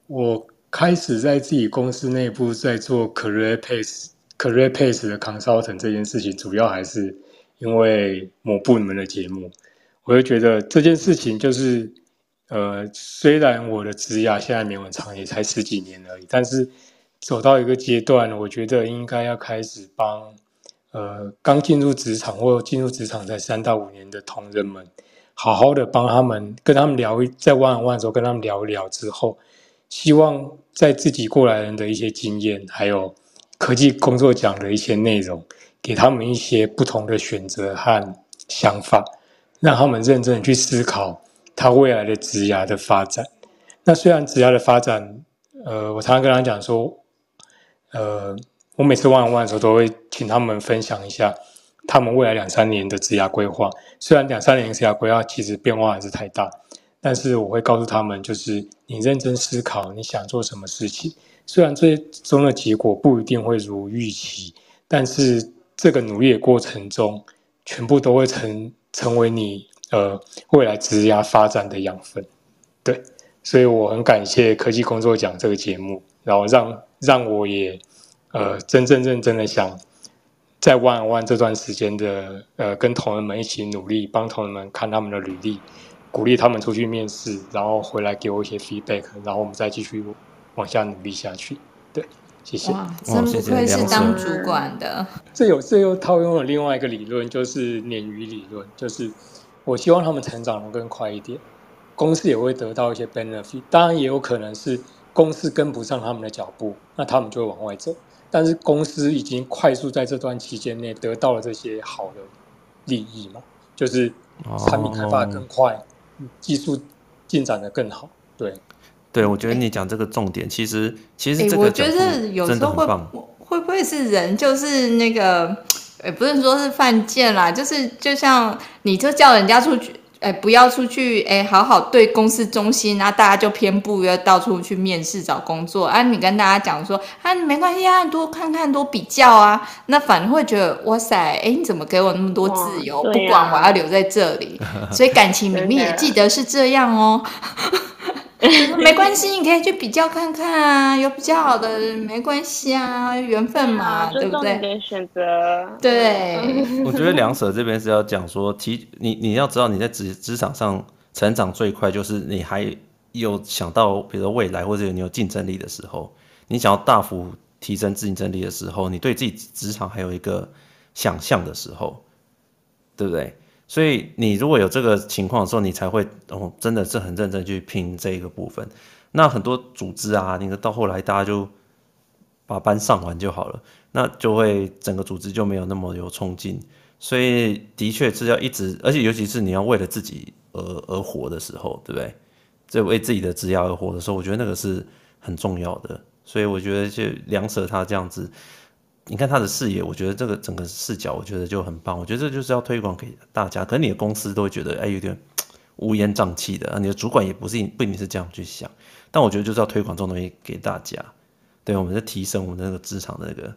我开始在自己公司内部在做 career pace career pace 的 consultant 这件事情，主要还是因为抹布你们的节目，我就觉得这件事情就是呃，虽然我的职涯现在没有很长，也才十几年而已，但是。走到一个阶段，我觉得应该要开始帮，呃，刚进入职场或进入职场才三到五年的同仁们，好好的帮他们，跟他们聊一，在 one on one 的时候跟他们聊一聊之后，希望在自己过来人的一些经验，还有科技工作奖的一些内容，给他们一些不同的选择和想法，让他们认真的去思考他未来的职涯的发展。那虽然职涯的发展，呃，我常常跟他讲说。呃，我每次 one on one 的时候，都会请他们分享一下他们未来两三年的职涯规划。虽然两三年的职涯规划其实变化还是太大，但是我会告诉他们，就是你认真思考你想做什么事情。虽然最终的结果不一定会如预期，但是这个努力的过程中，全部都会成成为你呃未来职涯发展的养分。对，所以我很感谢科技工作奖这个节目，然后让。让我也，呃，真正认真的想，在 one on one 这段时间的，呃，跟同仁们一起努力，帮同仁们看他们的履历，鼓励他们出去面试，然后回来给我一些 feedback，然后我们再继续往下努力下去。对，谢谢。哇，真不愧是当主管的。这有这又套用了另外一个理论，就是鲶鱼理论，就是我希望他们成长的更快一点，公司也会得到一些 benefit。当然也有可能是公司跟不上他们的脚步，那他们就会往外走。但是公司已经快速在这段期间内得到了这些好的利益嘛，就是产品开发更快，哦、技术进展的更好。对，对，我觉得你讲这个重点，其实其实这个我觉得有时候会会不会是人就是那个，也不是说是犯贱啦，就是就像你就叫人家出去。哎，不要出去！哎，好好对公司忠心，然后大家就偏不要到处去面试找工作。啊，你跟大家讲说，啊，没关系啊，多看看，多比较啊，那反而会觉得，哇塞，哎，你怎么给我那么多自由？不管我要留在这里，所以感情里面也记得是这样哦。没关系，你可以去比较看看啊，有比较好的没关系啊，缘分嘛，对不对？选择对。我觉得两舍这边是要讲说，提你你要知道你在职职场上成长最快，就是你还有想到，比如说未来或者你有竞争力的时候，你想要大幅提升竞争力的时候，你对自己职场还有一个想象的时候，对不对？所以你如果有这个情况的时候，你才会哦，真的是很认真去拼这一个部分。那很多组织啊，你到后来大家就把班上完就好了，那就会整个组织就没有那么有冲劲。所以的确是要一直，而且尤其是你要为了自己而而活的时候，对不对？这为自己的职业而活的时候，我觉得那个是很重要的。所以我觉得就两舍他这样子。你看他的视野，我觉得这个整个视角，我觉得就很棒。我觉得这就是要推广给大家，可能你的公司都会觉得，哎，有点乌烟瘴气的。你的主管也不是不一定是这样去想，但我觉得就是要推广这种东西给大家。对，我们在提升我们的那个职场的那个，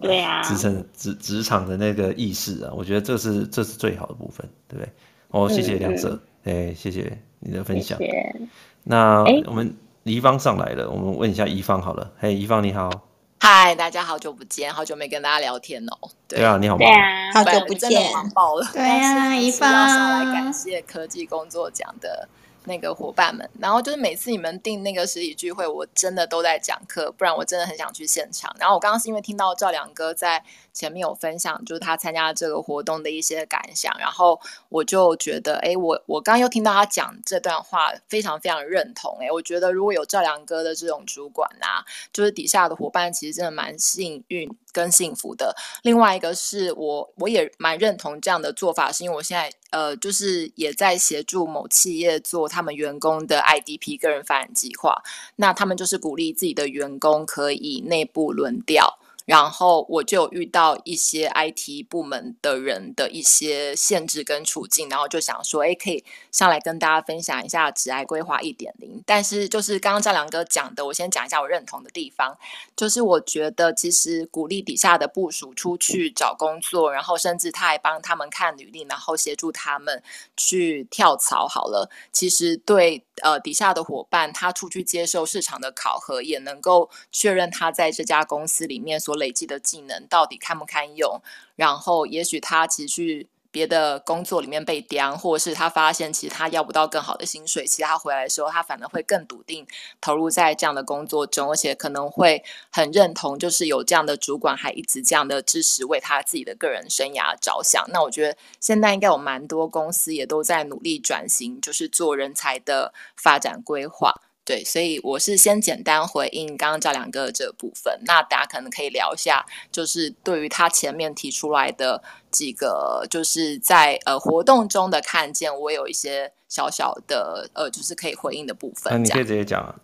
对啊，职场职职场的那个意识啊，我觉得这是这是最好的部分，对不对？哦，谢谢梁哲，哎，谢谢你的分享。谢谢。那我们宜芳上来了，我们问一下宜芳好了。嘿，宜芳你好。嗨，大家好久不见，好久没跟大家聊天哦。对，对啊，你好吗？对啊，好久不见，忙爆了。对啊，一 芳要上来感谢科技工作奖的那个伙伴们。然后就是每次你们定那个实体聚会，我真的都在讲课，不然我真的很想去现场。然后我刚刚是因为听到赵良哥在。前面有分享，就是他参加这个活动的一些感想，然后我就觉得，哎，我我刚又听到他讲这段话，非常非常认同。哎，我觉得如果有赵良哥的这种主管啊，就是底下的伙伴，其实真的蛮幸运跟幸福的。另外一个是我我也蛮认同这样的做法，是因为我现在呃，就是也在协助某企业做他们员工的 IDP 个人发展计划，那他们就是鼓励自己的员工可以内部轮调。然后我就遇到一些 IT 部门的人的一些限制跟处境，然后就想说，哎，可以上来跟大家分享一下职涯规划一点零。但是就是刚刚赵良哥讲的，我先讲一下我认同的地方，就是我觉得其实鼓励底下的部署出去找工作，然后甚至他还帮他们看履历，然后协助他们去跳槽。好了，其实对。呃，底下的伙伴他出去接受市场的考核，也能够确认他在这家公司里面所累积的技能到底堪不堪用。然后，也许他其实去别的工作里面被刁，或者是他发现其实他要不到更好的薪水，其实他回来的时候，他反而会更笃定投入在这样的工作中，而且可能会很认同，就是有这样的主管还一直这样的支持，为他自己的个人生涯着想。那我觉得现在应该有蛮多公司也都在努力转型，就是做人才的发展规划。对，所以我是先简单回应刚刚赵良哥的这个部分，那大家可能可以聊一下，就是对于他前面提出来的几个，就是在呃活动中的看见，我有一些小小的呃，就是可以回应的部分。那你可以直接讲啊。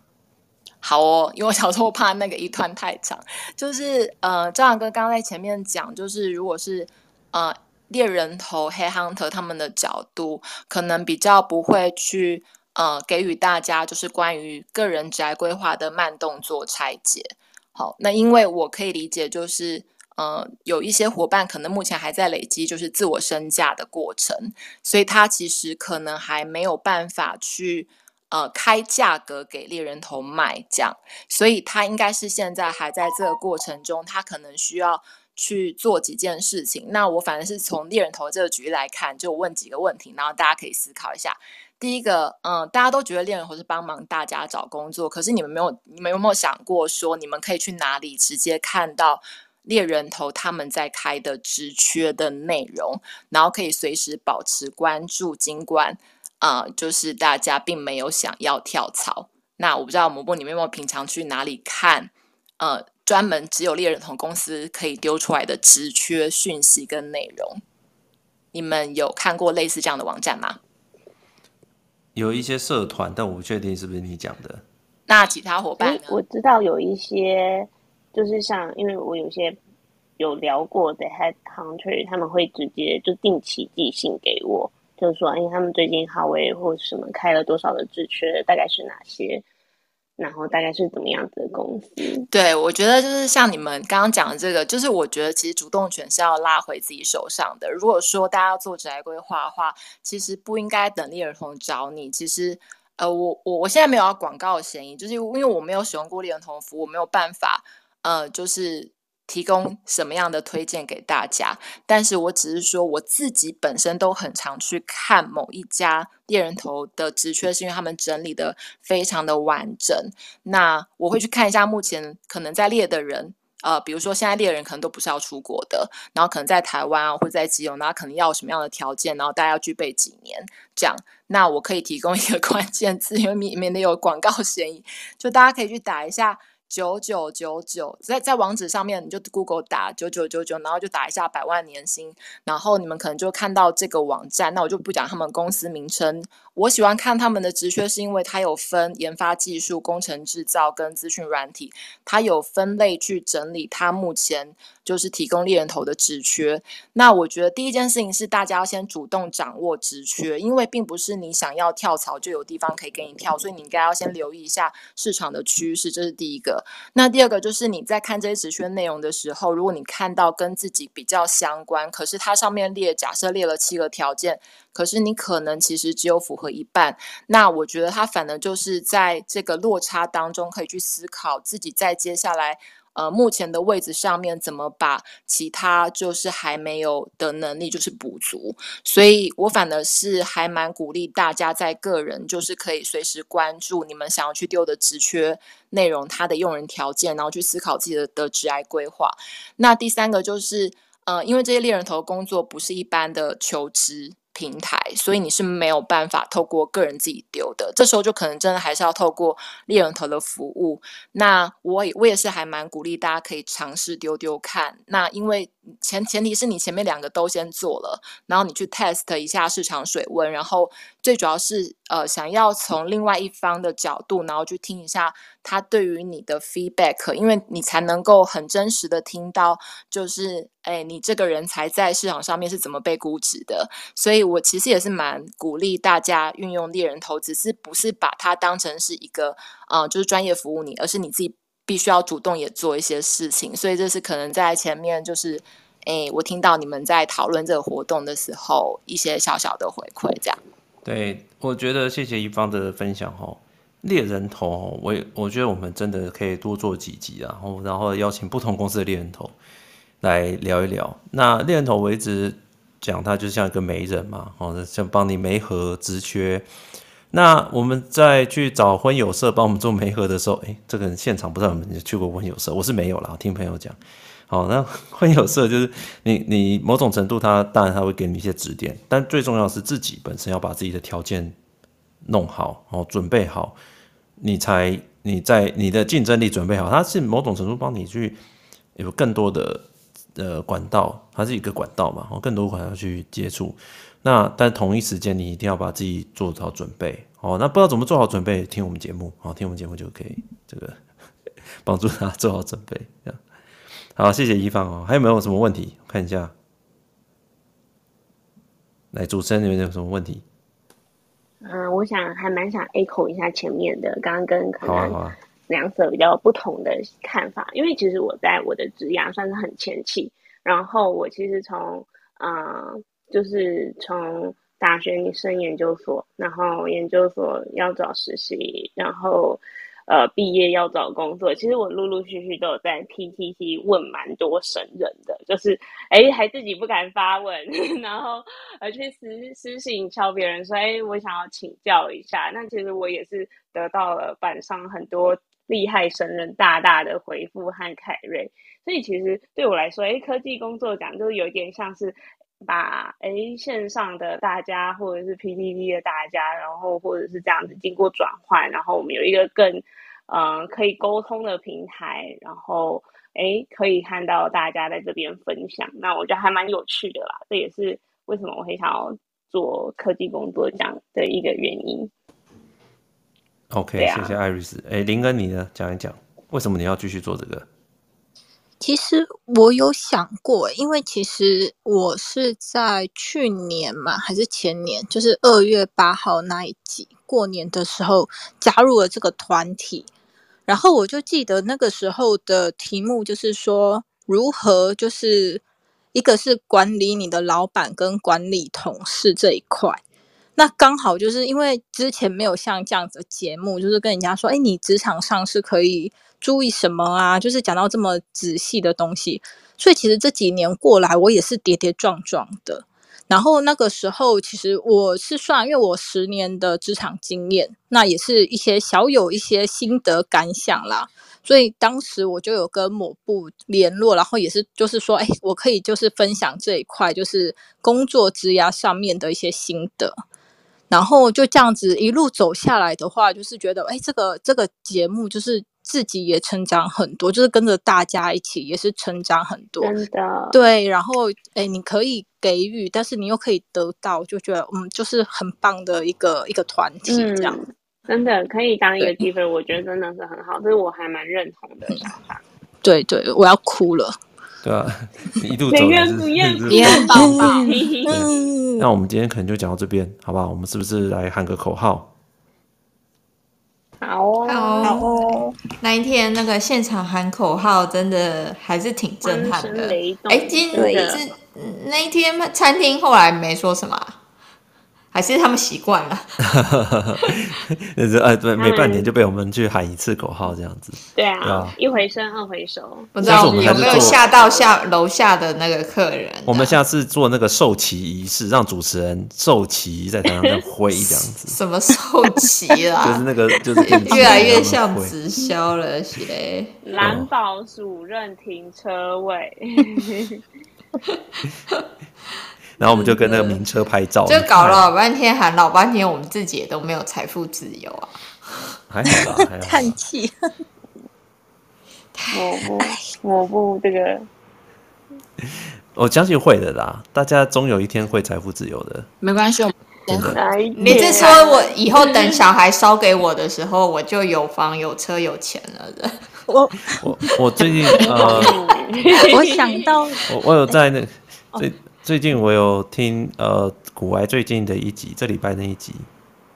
好哦，因为我小时候怕那个一段太长，就是呃，赵良哥刚刚在前面讲，就是如果是呃猎人头 headhunter 他们的角度，可能比较不会去。呃，给予大家就是关于个人职涯规划的慢动作拆解。好，那因为我可以理解，就是呃，有一些伙伴可能目前还在累积就是自我身价的过程，所以他其实可能还没有办法去呃开价格给猎人头卖这样，所以他应该是现在还在这个过程中，他可能需要去做几件事情。那我反正是从猎人头这个举例来看，就问几个问题，然后大家可以思考一下。第一个，嗯，大家都觉得猎人头是帮忙大家找工作，可是你们没有，你们有没有想过说，你们可以去哪里直接看到猎人头他们在开的职缺的内容，然后可以随时保持关注，尽管，呃，就是大家并没有想要跳槽。那我不知道蘑菇你们有没有平常去哪里看，呃，专门只有猎人头公司可以丢出来的职缺讯息跟内容？你们有看过类似这样的网站吗？有一些社团，但我不确定是不是你讲的。那其他伙伴呢？我知道有一些，就是像，因为我有些有聊过的 Head Hunter，他们会直接就定期寄信给我，就是说，哎，他们最近哈维或什么开了多少的职缺，大概是哪些。然后大概是怎么样子的公司？对，我觉得就是像你们刚刚讲的这个，就是我觉得其实主动权是要拉回自己手上的。如果说大家要做职业规划的话，其实不应该等猎人头找你。其实，呃，我我我现在没有要广告嫌疑，就是因为我没有使用过猎人头服务，我没有办法，呃，就是。提供什么样的推荐给大家？但是我只是说我自己本身都很常去看某一家猎人头的职缺，是因为他们整理的非常的完整。那我会去看一下目前可能在猎的人，呃，比如说现在猎人可能都不是要出国的，然后可能在台湾啊，或在基隆，那可能要什么样的条件，然后大家要具备几年这样。那我可以提供一个 关键字，因为里面有广告嫌疑，就大家可以去打一下。九九九九，在在网址上面你就 Google 打九九九九，然后就打一下百万年薪，然后你们可能就看到这个网站。那我就不讲他们公司名称。我喜欢看他们的职缺，是因为它有分研发技术、工程制造跟资讯软体，它有分类去整理它目前就是提供猎人头的职缺。那我觉得第一件事情是大家要先主动掌握职缺，因为并不是你想要跳槽就有地方可以给你跳，所以你应该要先留意一下市场的趋势，这是第一个。那第二个就是你在看这些职缺内容的时候，如果你看到跟自己比较相关，可是它上面列假设列了七个条件。可是你可能其实只有符合一半，那我觉得他反而就是在这个落差当中，可以去思考自己在接下来呃目前的位置上面怎么把其他就是还没有的能力就是补足。所以我反而是还蛮鼓励大家在个人就是可以随时关注你们想要去丢的职缺内容，它的用人条件，然后去思考自己的的职涯规划。那第三个就是呃，因为这些猎人头工作不是一般的求职。平台，所以你是没有办法透过个人自己丢的，这时候就可能真的还是要透过猎人头的服务。那我也我也是还蛮鼓励大家可以尝试丢丢看。那因为前前提是你前面两个都先做了，然后你去 test 一下市场水温，然后最主要是呃想要从另外一方的角度，然后去听一下他对于你的 feedback，因为你才能够很真实的听到，就是哎你这个人才在市场上面是怎么被估值的。所以我其实也是蛮鼓励大家运用猎人头，只是不是把它当成是一个呃就是专业服务你，而是你自己。必须要主动也做一些事情，所以这是可能在前面就是，诶，我听到你们在讨论这个活动的时候，一些小小的回馈，这样。对，我觉得谢谢一方的分享哦。猎人头，我我觉得我们真的可以多做几集，然后然后邀请不同公司的猎人头来聊一聊。那猎人头我一直讲，他就像一个媒人嘛，哦，像帮你媒合职缺。那我们在去找婚友社帮我们做媒合的时候，哎，这个人现场不知道有没有去过婚友社，我是没有啦，我听朋友讲。好，那婚友社就是你你某种程度他当然他会给你一些指点，但最重要是自己本身要把自己的条件弄好，哦，准备好，你才你在你的竞争力准备好，它是某种程度帮你去有更多的呃管道，它是一个管道嘛，哦，更多管道去接触。那但同一时间，你一定要把自己做好准备哦。那不知道怎么做好准备，听我们节目，好，听我们节目就可以这个 帮助他做好准备。这样好，谢谢一方哦。还有没有什么问题？我看一下，来，主持人，你们有什么问题？嗯，我想还蛮想 echo 一下前面的，刚刚跟可能两者比较不同的看法。因为其实我在我的职涯算是很前期，然后我其实从嗯。就是从大学你升研究所，然后研究所要找实习，然后呃毕业要找工作，其实我陆陆续续都有在 PTT 问蛮多神人的，就是哎还自己不敢发问，然后而去私私信敲别人说哎我想要请教一下，那其实我也是得到了板上很多厉害神人大大的回复和凯瑞，所以其实对我来说，哎科技工作奖就是有点像是。把诶线上的大家，或者是 PTT 的大家，然后或者是这样子经过转换，然后我们有一个更嗯、呃、可以沟通的平台，然后诶可以看到大家在这边分享，那我觉得还蛮有趣的啦。这也是为什么我很想要做科技工作这样的一个原因。OK，、啊、谢谢艾瑞斯。哎林哥，你呢？讲一讲为什么你要继续做这个？其实我有想过，因为其实我是在去年嘛，还是前年，就是二月八号那一集过年的时候加入了这个团体，然后我就记得那个时候的题目就是说，如何就是一个是管理你的老板跟管理同事这一块。那刚好就是因为之前没有像这样子的节目，就是跟人家说，哎，你职场上是可以注意什么啊？就是讲到这么仔细的东西，所以其实这几年过来，我也是跌跌撞撞的。然后那个时候，其实我是算，因为我十年的职场经验，那也是一些小有一些心得感想啦。所以当时我就有跟某部联络，然后也是就是说，哎，我可以就是分享这一块，就是工作职涯上面的一些心得。然后就这样子一路走下来的话，就是觉得，哎，这个这个节目就是自己也成长很多，就是跟着大家一起也是成长很多。真的。对，然后，哎，你可以给予，但是你又可以得到，就觉得，嗯，就是很棒的一个一个团体这样。嗯，真的可以当一个 giver，我觉得真的是很好，这是我还蛮认同的想法。对对，我要哭了。对啊，一度走的是是宝宝。那我们今天可能就讲到这边，好不好？我们是不是来喊个口号？好哦，好哦。那一天那个现场喊口号，真的还是挺震撼的。哎，今是那一天餐厅后来没说什么。还是他们习惯了，那是哎，对，每半年就被我们去喊一次口号这样子。对啊，对啊，一回生二回熟。不知道有没有吓到下楼下的那个客人？我们下次做那个授旗仪式，让主持人授旗在台上这样挥这样子。什么授旗啦？就是那个，就是越来越像直销了，是嘞。蓝宝主任停车位。然后我们就跟那个名车拍照，就搞了老半天，喊老半天，我们自己也都没有财富自由啊，还好吧？还好。叹气。我不，我不这个。我相信会的啦，大家终有一天会财富自由的。没关系，真的。你是说我以后等小孩烧给我的时候，我就有房有车有钱了的？我我我最近呃，我想到我我有在那最。最近我有听呃，古埃最近的一集，这礼拜那一集，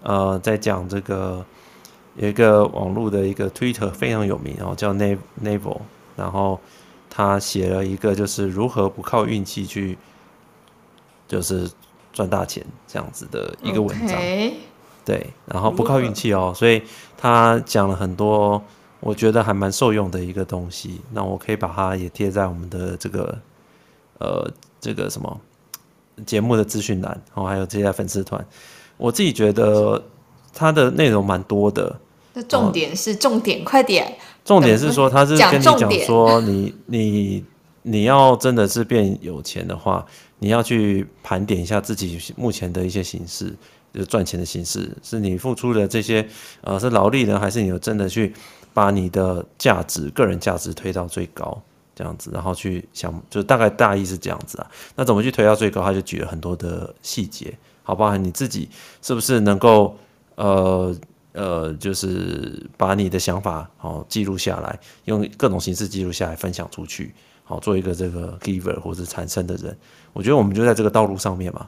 呃，在讲这个有一个网络的一个 Twitter 非常有名，然后叫 Naval，然后他写了一个就是如何不靠运气去就是赚大钱这样子的一个文章，Okay. 对，然后不靠运气哦，所以他讲了很多我觉得还蛮受用的一个东西，那我可以把它也贴在我们的这个呃。这个什么节目的资讯栏，哦，还有这些粉丝团，我自己觉得它的内容蛮多的。那重点是重点，快点！重点是说，他是跟你讲说，你你你要真的是变有钱的话，你要去盘点一下自己目前的一些形式，就赚钱的形式，是你付出的这些呃是劳力呢，还是你有真的去把你的价值、个人价值推到最高？这样子，然后去想，就大概大意是这样子啊。那怎么去推到最高？他就举了很多的细节，好不好？你自己是不是能够呃呃，就是把你的想法好记录下来，用各种形式记录下来，分享出去，好做一个这个 giver 或者产生的人。我觉得我们就在这个道路上面嘛。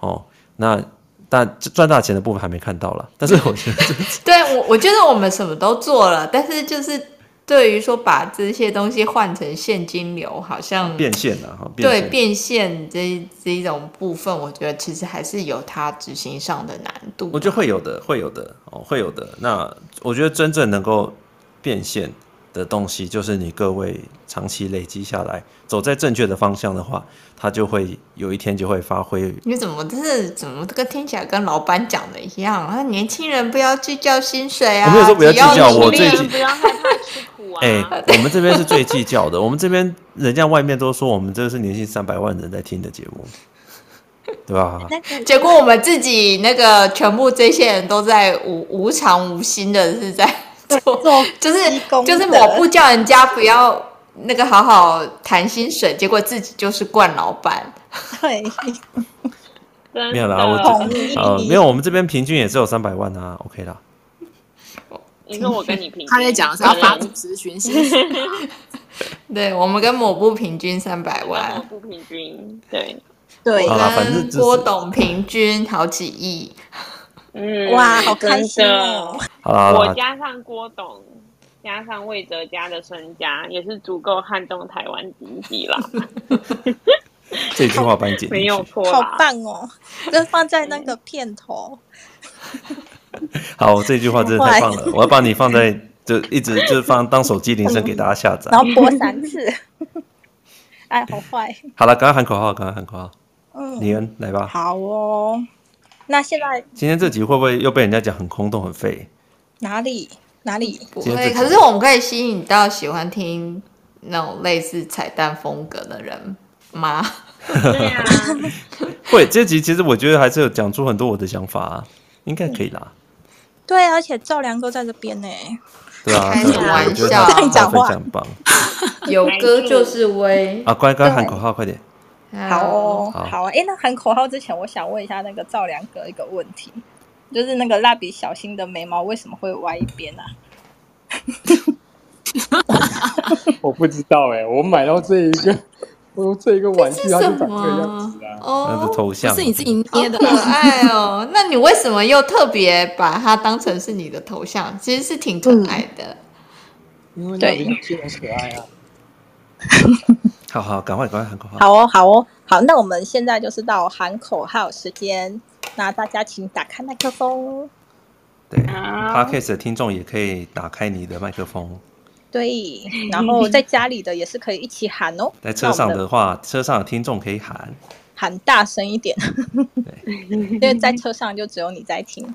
哦，那但赚大钱的部分还没看到了，但是我觉得，对我我觉得我们什么都做了，但是就是。对于说把这些东西换成现金流，好像变现了哈。对变现这这一种部分，我觉得其实还是有它执行上的难度。我觉得会有的，会有的哦，会有的。那我觉得真正能够变现的东西，就是你各位长期累积下来，走在正确的方向的话，它就会有一天就会发挥。你怎么这是怎么这个听起来跟老板讲的一样啊？年轻人不要计较薪水啊！我没有说不要计较，我最近不要害怕吃苦啊！哎、欸，我们这边是最计较的。我们这边人家外面都说我们这是年薪三百万人在听的节目，对吧？结果我们自己那个全部这些人都在无无偿无薪的是在。做就是就是我不叫人家不要那个好好谈薪水，结果自己就是惯老板。对，没有啦，我呃没有，我们这边平均也只有三百万啊，OK 啦。你说我跟你平均，他在讲是要发组织讯息。对，我们跟某部平均三百万，某部平均对。对，跟郭董平均好几亿。嗯，哇，好开心哦！好啦好啦，我加上郭董，加上魏哲家的身家，也是足够撼动台湾经济了。这句话帮你解没有错，好棒哦！就放在那个片头。好，这句话真的太棒了！我要把你放在，就一直就放当手机铃声给大家下载，然后播三次。哎，好坏。好了，赶快喊口号，赶快喊口号。嗯，李恩来吧。好哦。那现在今天这集会不会又被人家讲很空洞很废？哪里哪里不会？可是我们可以吸引到喜欢听那种类似彩蛋风格的人吗？对啊，会。这集其实我觉得还是有讲出很多我的想法，啊，应该可以啦。对，啊而且赵良哥在这边呢。对啊，开什么玩笑？讲话很棒。有歌就是威啊！乖乖喊口号，快点。好哦，好啊！哎，那喊口号之前，我想问一下那个赵良哥一个问题，就是那个蜡笔小新的眉毛为什么会歪一边啊？我不知道哎、欸，我买到这一个，我这一个玩具它就长这个样子啊，哦，那是头像，是你自己捏的，可爱哦。那你为什么又特别把它当成是你的头像？其实是挺可爱的，嗯、因为蜡笔小新很可爱啊。好好，赶快赶快喊口号！好哦，好哦，好。那我们现在就是到喊口号时间，那大家请打开麦克风。对，Podcast 的听众也可以打开你的麦克风。对，然后在家里的也是可以一起喊哦。在车上的话，的车上的听众可以喊，喊大声一点。对，因为在车上就只有你在听。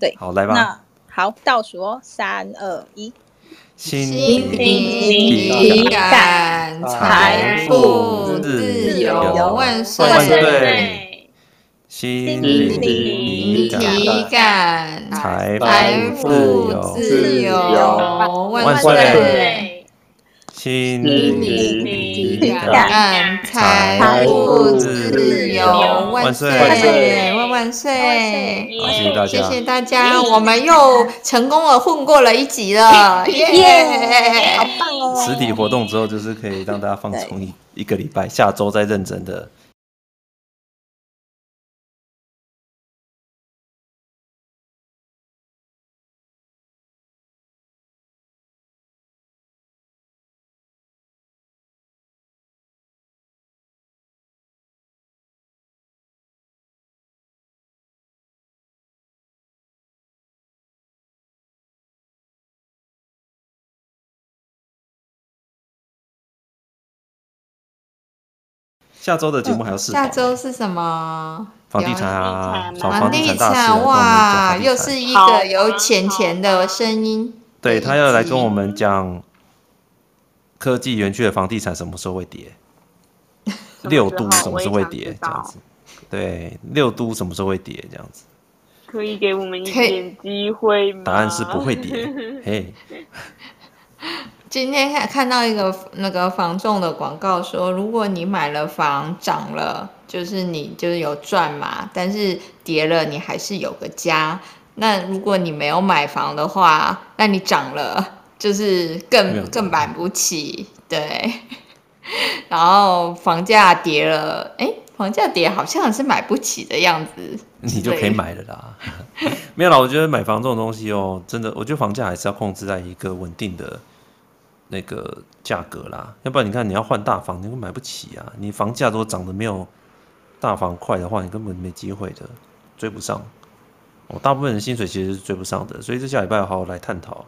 对，好，来吧。那好，倒数哦，三二一。心灵体感，财富自由万岁！心灵体感，财富自由万岁！心灵体感，财富自由万岁！万岁！谢谢大家，谢谢大家，我们又成功的混过了一集了，耶！好棒哦！实体活动之后，就是可以让大家放松一一个礼拜，下周再认真的。下周的节目还有四、嗯、下周是什么？房地产啊，房地产哇，又是一个有钱钱的声音。对，他要来跟我们讲科技园区的房地产什么时候会跌？六都什么时候会跌？这样子。对，六都什么时候会跌？这样子。可以给我们一点机会吗？答案是不会跌。嘿。今天看看到一个那个房仲的广告说，如果你买了房涨了，就是你就是有赚嘛，但是跌了你还是有个家。那如果你没有买房的话，那你涨了就是更更买不起，对。然后房价跌了，哎，房价跌好像是买不起的样子，你就可以买了啦。没有啦，我觉得买房这种东西哦，真的，我觉得房价还是要控制在一个稳定的。那个价格啦，要不然你看你要换大房，你根本买不起啊！你房价都涨得没有大房快的话，你根本没机会的，追不上。我、哦、大部分人薪水其实是追不上的，所以这下礼拜好好来探讨，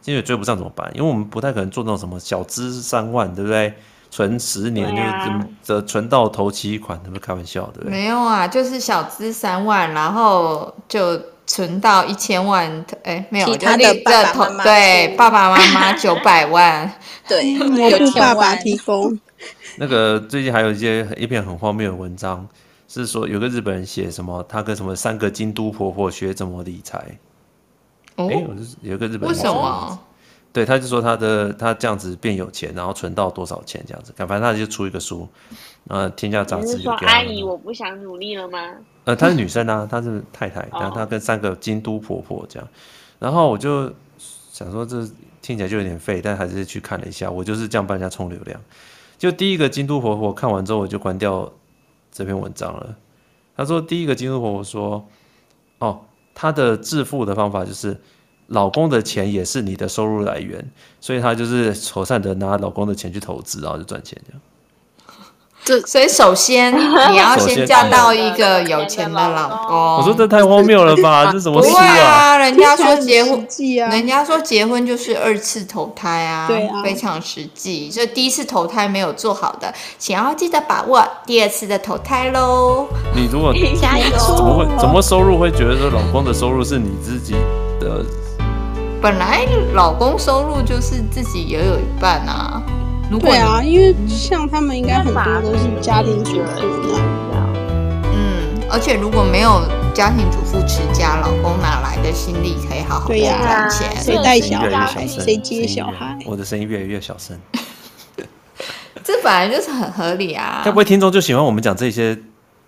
薪水追不上怎么办？因为我们不太可能做那种什么小资三万，对不对？存十年就的存到头期款，那不是开玩笑，对不对？没有啊，就是小资三万，然后就。存到一千万，哎，没有，其他的爸爸妈妈对爸爸妈妈九百万，对，有爸爸提供。那个最近还有一些一篇很荒谬的文章，是说有个日本人写什么，他跟什么三个京都婆婆学怎么理财。哦，哎，有个日本人为什么？对，他就说他的他这样子变有钱，然后存到多少钱这样子，反正他就出一个书，呃，天下杂志。是说阿姨，我不想努力了吗？呃，她是女生啊，她是太太，然后她跟三个京都婆婆这样，然后我就想说，这听起来就有点废，但还是去看了一下。我就是这样帮人家充流量。就第一个京都婆婆看完之后，我就关掉这篇文章了。她说，第一个京都婆婆说，哦，她的致富的方法就是，老公的钱也是你的收入来源，所以她就是妥善的拿老公的钱去投资，然后就赚钱这样。所以首先你要先嫁到一个有钱的老公。我说这太荒谬了吧？这什么事啊？对啊，人家说结婚，人家说结婚就是二次投胎啊，对啊，非常实际。所以第一次投胎没有做好的，请要记得把握第二次的投胎喽。你如果 加油，怎么会怎么收入会觉得说老公的收入是你自己的？本来老公收入就是自己也有一半啊。如果对啊，因为像他们应该很多都是家庭主妇那样。嗯，而且如果没有家庭主妇持家，老公哪来的心力可以好好赚钱？谁带小孩？谁接小孩？我的声音越来越小声。这本来就是很合理啊。该不会听众就喜欢我们讲这些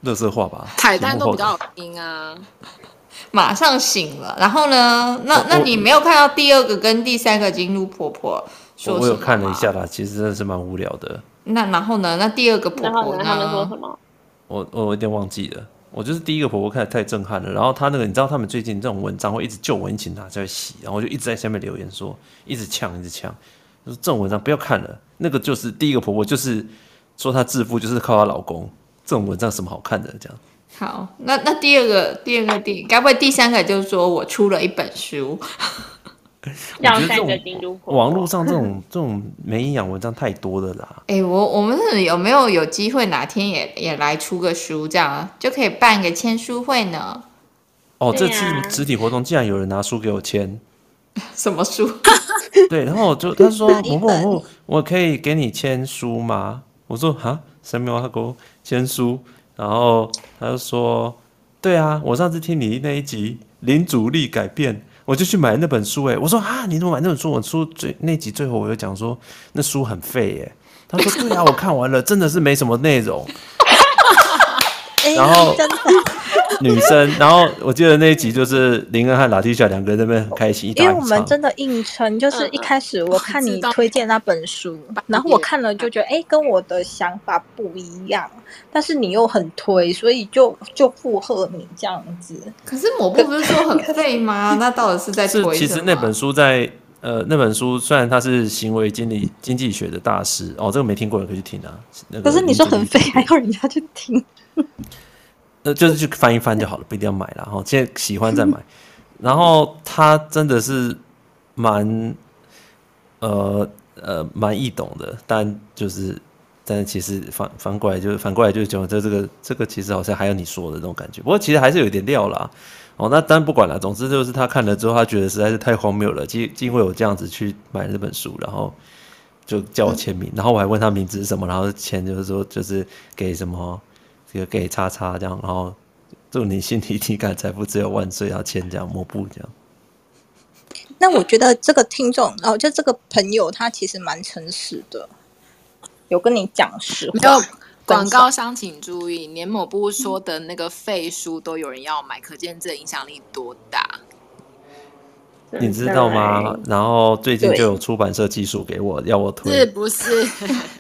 垃圾话吧？彩蛋都比较好听啊。马上醒了，然后呢？那那你没有看到第二个跟第三个金鹿婆婆？我，我有看了一下啦，其实真的是蛮无聊的。那然后呢？那第二个婆婆呢？他们说什么？我我有点忘记了。我就是第一个婆婆看得太震撼了。然后她那个，你知道他们最近这种文章会一直旧文，一起拿在洗，然后我就一直在下面留言说，一直呛，一直呛，就是这种文章不要看了。那个就是第一个婆婆，就是说她致富就是靠她老公。这种文章什么好看的？这样。好，那那第二个，第二个第，该不会第三个就是说我出了一本书。我觉得这种网络上这种这种没营养文章太多了啦。哎、欸，我我们有没有有机会哪天也也来出个书，这样就可以办个签书会呢？哦，这次实体活动竟然有人拿书给我签，什么书？对，然后我就他说某某某，我可以给你签书吗？我说哈，什么话给我签书？然后他就说，对啊，我上次听你那一集《零阻力改变》。我就去买那本书，哎，我说啊，你怎么买那本书？我书最那集最后我又讲说那书很废，耶，他说对啊，我看完了，真的是没什么内容。然后。女生，然后我记得那一集就是林恩和拉蒂夏两个人在那边很开心，因为我们真的硬撑，就是一开始我看你推荐那本书，然后我看了就觉得哎，跟我的想法不一样，但是你又很推，所以就就附和你这样子。可是我不是说很废吗？那到底是在推？其实那本书在呃，那本书虽然他是行为经理经济学的大师哦，这个没听过的可以去听啊。那个、可是你说很废，还要人家去听？呃，就是去翻一翻就好了，不一定要买了。然后现在喜欢再买。然后他真的是蛮呃呃蛮易懂的，但就是但其实反反过来就是反过来就是讲，这这个这个其实好像还有你说的那种感觉。不过其实还是有点料啦。哦，那当然不管了。总之就是他看了之后，他觉得实在是太荒谬了，竟竟会有这样子去买这本书，然后就叫我签名。然后我还问他名字是什么，然后签就是说就是给什么。这个给叉叉这样，然后祝你心里体感财富自由万岁，要签这样抹布这样。那我觉得这个听众，哦，就这个朋友，他其实蛮诚实的，有跟你讲实话。广告商请注意，连某部说的那个废书都有人要买，可见这影响力多大。你知道吗？然后最近就有出版社技术给我要我推，是不是？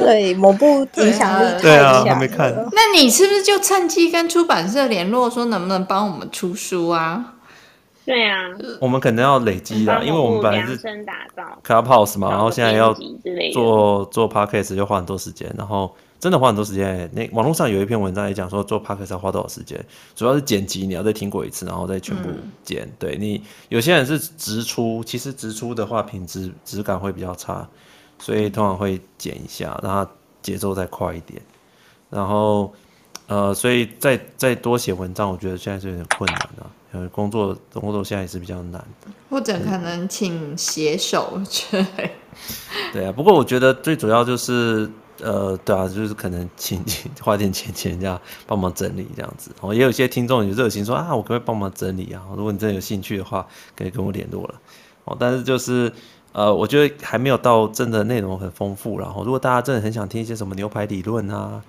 对，某部影响力对啊，还没看。那你是不是就趁机跟出版社联络，说能不能帮我们出书啊？对啊，我们可能要累积的，因为我们本来是 Clubhouse 嘛，然后现在要做做 Podcast 就花很多时间，然后真的花很多时间。那网络上有一篇文章也讲说，做 Podcast 要花多少时间，主要是剪辑，你要再听过一次，然后再全部剪。嗯、对你有些人是直出，其实直出的话品质质感会比较差，所以通常会剪一下，让它节奏再快一点，然后。呃，所以再再多写文章，我觉得现在是有点困难的。呃，工作工作现在也是比较难的，或者可能请写手去。对啊，不过我觉得最主要就是，呃，对啊，就是可能请 花点钱请人家帮忙整理这样子。哦，也有些听众有热心说啊，我可不可以帮忙整理啊？如果你真的有兴趣的话，可以跟我联络了。哦，但是就是呃，我觉得还没有到真的内容很丰富。然后，如果大家真的很想听一些什么牛排理论啊。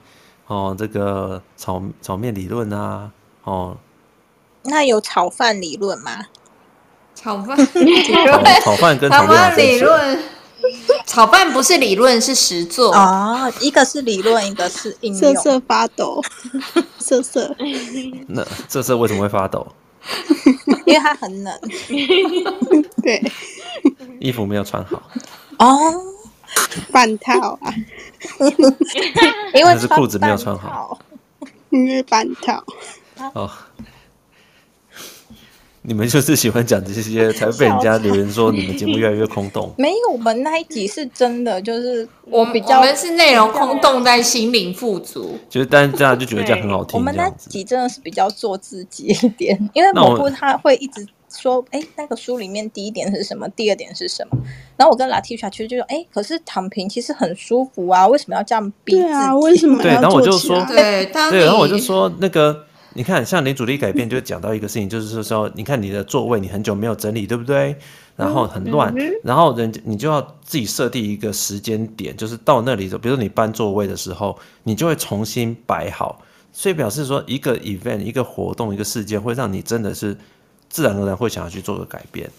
哦，这个炒炒面理论啊，哦，那有炒饭理论吗？炒饭理论，炒饭跟炒面 理论，炒饭不是理论，是实作哦，一个是理论，一个是应用。瑟瑟发抖，瑟瑟。那瑟瑟为什么会发抖？因为它很冷。对，衣服没有穿好。哦。半套啊，因为是裤子没有穿好，因为半套。哦，你们就是喜欢讲这些，才会被人家留言说你们节目越来越空洞。没有，我们那一集是真的，就是我比较，我们是内容空洞，但心灵富足。就是，但是这样就觉得这样很好听。我们那集真的是比较做自己一点，因为蘑菇他会一直。说，哎，那个书里面第一点是什么？第二点是什么？然后我跟 Latisha 其实就说，哎，可是躺平其实很舒服啊，为什么要这样逼自己？对啊，为什么？对，然后我就说，对，对，然后我就说，那个，你看，像你主力改变，就讲到一个事情，就是说，你看你的座位，你很久没有整理，对不对？然后很乱，嗯、然后人你就要自己设定一个时间点，就是到那里的，比如说你搬座位的时候，你就会重新摆好，所以表示说，一个 event，一个活动，一个事件，会让你真的是。自然而然会想要去做个改变，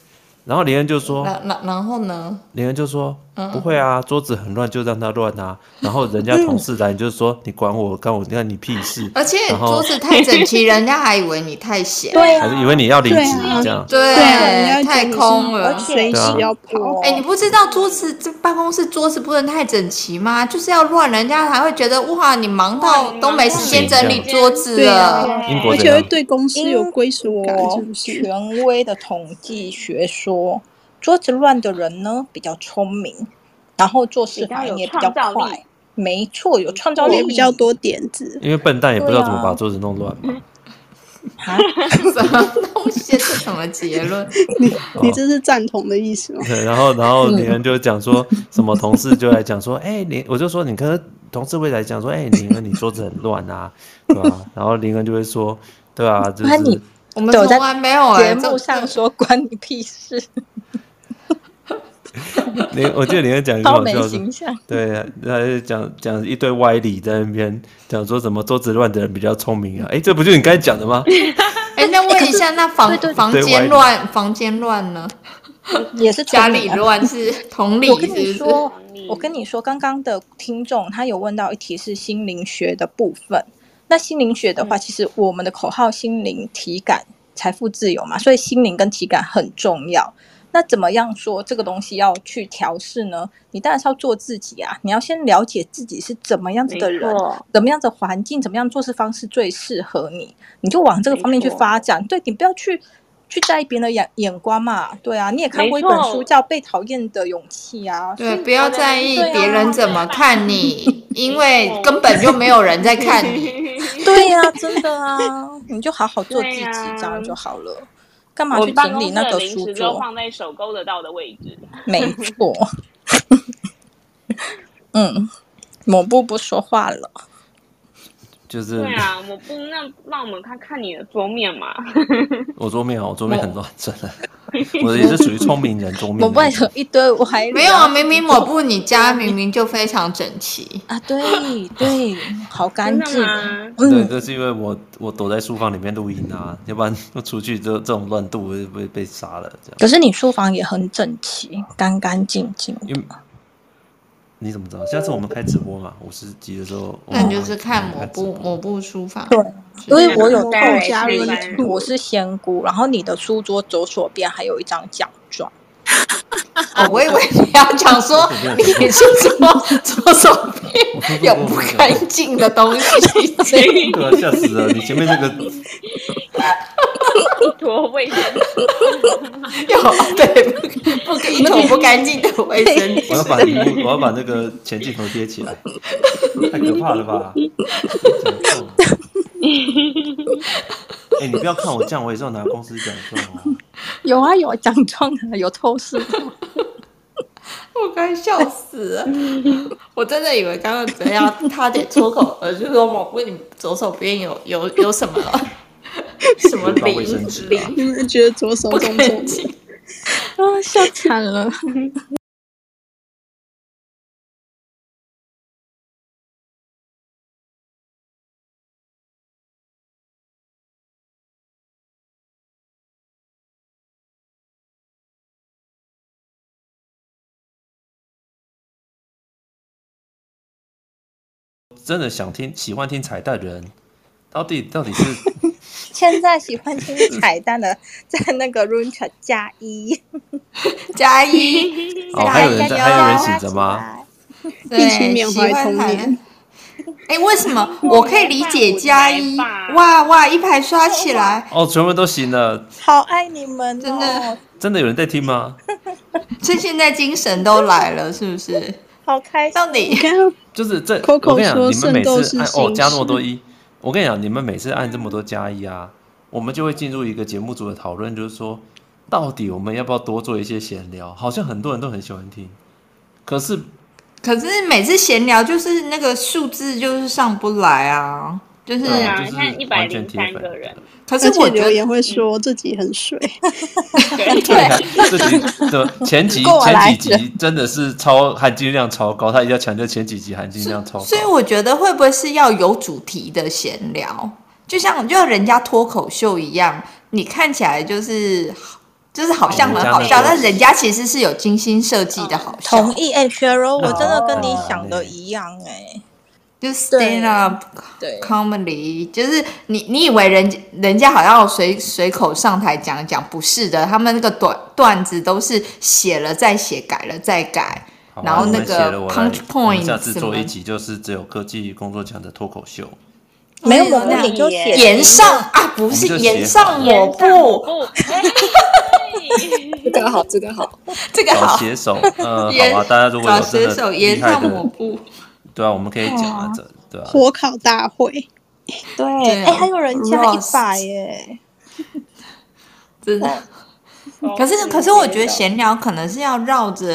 然后林恩就说：“然然然后呢？”林恩就说。不会啊，桌子很乱就让它乱啊。然后人家同事来，你就说你管我，干我，干你屁事。而且桌子太整齐，人家还以为你太闲，对，还是以为你要离职这样。对，太空了，随时要跑。哎，你不知道桌子这办公室桌子不能太整齐吗？就是要乱，人家才会觉得哇，你忙到都没时间整理桌子了。而且会对公司有归属感，是不是？权威的统计学说。桌子乱的人呢，比较聪明，然后做事反应也比较快。没错，有创造力，比较多点子。因为笨蛋也不知道怎么把桌子弄乱嘛。啊？什么东西？是什么结论？你你这是赞同的意思吗？对，然后然后林恩就讲说什么同事就来讲说，哎，林，我就说你跟同事会来讲说，哎，林恩你桌子很乱啊，对吧？然后林恩就会说，对啊，就是我们从来没有节目上说关你屁事。你我记得你会讲一个 好笑的，对啊，他讲讲一堆歪理在那边讲说什么桌子乱的人比较聪明啊，哎，这不就是你刚才讲的吗？哎，那问一下，那房房间乱，房间乱呢？也是家里乱是同理。我跟你说，我跟你说，刚刚的听众他有问到一题是心灵学的部分。那心灵学的话，其实我们的口号“心灵体感财富自由”嘛，所以心灵跟体感很重要。那怎么样说这个东西要去调试呢？你当然是要做自己啊！你要先了解自己是怎么样子的人，怎么样子的环境，怎么样做事方式最适合你，你就往这个方面去发展。对，你不要去去在意别人的眼眼光嘛。对啊，你也看过一本书叫《被讨厌的勇气》啊。对，不要在意别人怎么看你，因为根本就没有人在看你。对呀，真的啊，你就好好做自己，这样就好了。干嘛去整理那个书桌？放在手勾得到的位置。没错。嗯，抹布不说话了。就是。对啊，我不，那让我们看看你的桌面嘛。我桌面哦，我桌面很乱，真的。我也是属于聪明人 桌面。我外头一堆，我还没有啊。明明抹布，你家明明就非常整齐啊。对 对，好干净。对，这是因为我我躲在书房里面录音啊，要不然我出去这这种乱度会被被杀了。这样。可是你书房也很整齐，干干净净。你怎么知道？下次我们开直播嘛，五十集的时候，那你就是看抹布抹布书法。对，因为我有透加入，我是仙姑，然后你的书桌左手边还有一张奖状。哦，我以为你要讲说你是说左手边有不干净的东西，对啊，吓死了！你前面那个一坨卫生纸，有对不不一坨不干净的卫生纸。我要把你，我要把那个前镜头贴起来，太可怕了吧！哎、欸，你不要看我这样，我也是要拿公司奖状啊。有啊，有奖状有透视。我该笑死了！我真的以为刚刚怎样，他得脱口而出说：“我问你左手边有有有什么什么零零？”你们觉得左手中中啊，笑惨了。真的想听、喜欢听彩蛋的人，到底到底是 现在喜欢听彩蛋的，在那个 room chat 加一 加一。哦，还有人在，还有人醒着吗？对，缅怀童年。哎，为什么我可以理解加一？哇哇，一排刷起来！哦，全部都醒了。好爱你们，真的真的有人在听吗？这现在精神都来了，是不是？好开心！到底 就是这，我跟你讲，你们每次按哦加那么多一，我跟你讲，你们每次按这么多加一啊，我们就会进入一个节目组的讨论，就是说，到底我们要不要多做一些闲聊？好像很多人都很喜欢听，可是，可是每次闲聊就是那个数字就是上不来啊。就是啊，你看一百零三个人，可是我留言会说自己很水。对，自己的前几前几集真的是超含金量超高，他一定要强调前几集含金量超高。所以我觉得会不会是要有主题的闲聊，就像就像人家脱口秀一样，你看起来就是就是好像很好笑，但人家其实是有精心设计的好笑。同意，哎，Cheryl，我真的跟你想的一样，哎。就 stand up comedy，就是你你以为人人家好像随随口上台讲讲，不是的，他们那个短段子都是写了再写，改了再改，然后那个 punch point 下次做一集就是只有科技工作奖的脱口秀，没有那你就写炎上啊，不是炎上抹布，这个好，这个好，这个好，写手，呃，好吧，大家如果有真的厉害的。对啊，我们可以讲啊，这对啊。火烤大会，对，哎，还有人加一百耶，真的。可是，可是，我觉得闲聊可能是要绕着